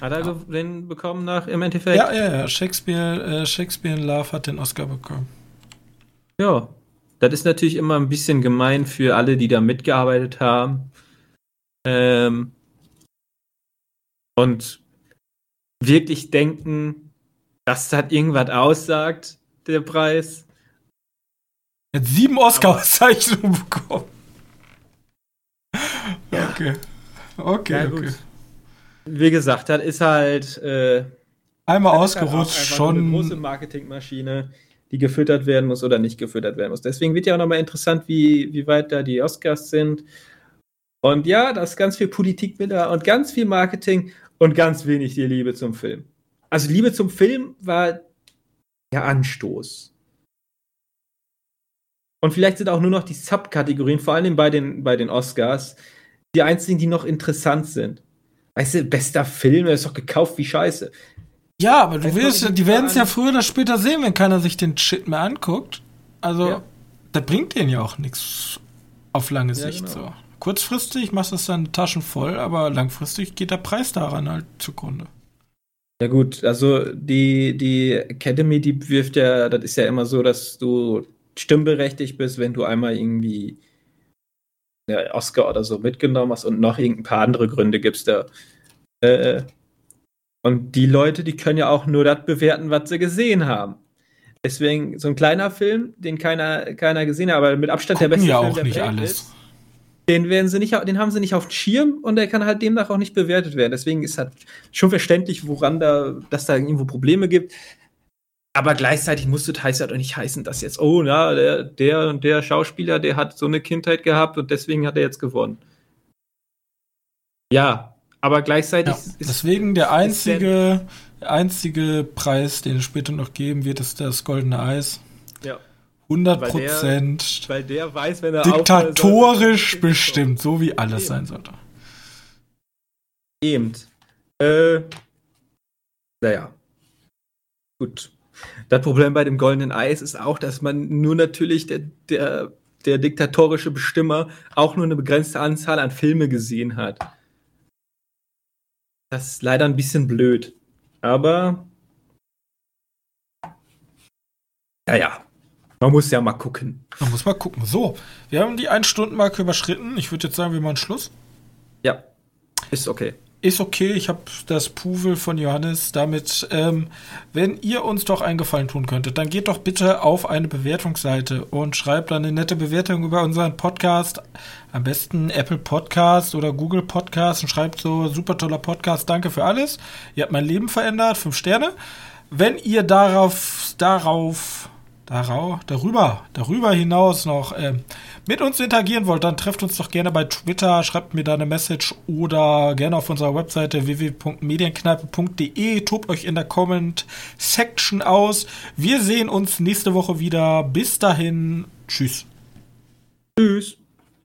Hat er ja. den bekommen nach im Endeffekt? Ja, ja, ja. Shakespeare, äh, Shakespeare in Love hat den Oscar bekommen. Ja, das ist natürlich immer ein bisschen gemein für alle, die da mitgearbeitet haben. Ähm, und wirklich denken, dass das irgendwas aussagt, der Preis. Er hat sieben Oscar-Auszeichnungen bekommen. Okay. Okay, ja, okay. Wie gesagt, das ist halt. Äh, Einmal ausgerutscht, halt schon. Eine große Marketingmaschine, die gefüttert werden muss oder nicht gefüttert werden muss. Deswegen wird ja auch nochmal interessant, wie, wie weit da die Oscars sind. Und ja, da ist ganz viel Politik mit da und ganz viel Marketing und ganz wenig die Liebe zum Film. Also Liebe zum Film war der Anstoß. Und vielleicht sind auch nur noch die Subkategorien, vor allem bei den, bei den Oscars, die einzigen, die noch interessant sind. Weißt du, bester Film, der ist doch gekauft wie Scheiße. Ja, aber du willst, die, werden es ja früher oder später sehen, wenn keiner sich den Shit mehr anguckt. Also, ja. das bringt denen ja auch nichts auf lange Sicht ja, genau. so. Kurzfristig machst du es dann Taschen voll, aber langfristig geht der Preis daran halt zugrunde. Ja gut, also die, die Academy, die wirft ja, das ist ja immer so, dass du stimmberechtigt bist, wenn du einmal irgendwie eine Oscar oder so mitgenommen hast und noch irgendein paar andere Gründe gibst da. Äh, und die Leute, die können ja auch nur das bewerten, was sie gesehen haben. Deswegen so ein kleiner Film, den keiner, keiner gesehen hat, aber mit Abstand Gucken der beste ja Film auch der nicht Welt alles. ist den werden sie nicht, den haben sie nicht auf dem Schirm und der kann halt demnach auch nicht bewertet werden. Deswegen ist halt schon verständlich, woran da, dass da irgendwo Probleme gibt. Aber gleichzeitig muss das heißt halt auch nicht heißen, dass jetzt, oh, na, der, der und der Schauspieler, der hat so eine Kindheit gehabt und deswegen hat er jetzt gewonnen. Ja, aber gleichzeitig ja, ist, Deswegen der einzige, der einzige Preis, den es später noch geben wird, ist das Goldene Eis. 100 Prozent. Weil, weil, der weiß, wenn er Diktatorisch soll, bestimmt, so wie alles Eben. sein sollte. Eben. Äh, naja. Gut. Das Problem bei dem goldenen Eis ist auch, dass man nur natürlich der, der, der diktatorische Bestimmer auch nur eine begrenzte Anzahl an Filme gesehen hat. Das ist leider ein bisschen blöd. Aber. Naja. Man muss ja mal gucken. Man muss mal gucken. So, wir haben die Ein-Stunden-Marke überschritten. Ich würde jetzt sagen, wir machen Schluss. Ja, ist okay. Ist okay, ich habe das Puvel von Johannes. Damit, ähm, wenn ihr uns doch einen Gefallen tun könntet, dann geht doch bitte auf eine Bewertungsseite und schreibt eine nette Bewertung über unseren Podcast. Am besten Apple Podcast oder Google Podcast und schreibt so, super toller Podcast, danke für alles. Ihr habt mein Leben verändert, fünf Sterne. Wenn ihr darauf, darauf darüber, darüber hinaus noch äh, mit uns interagieren wollt, dann trefft uns doch gerne bei Twitter, schreibt mir da eine Message oder gerne auf unserer Webseite www.medienkneipe.de, tobt euch in der Comment-Section aus. Wir sehen uns nächste Woche wieder. Bis dahin, tschüss. Tschüss.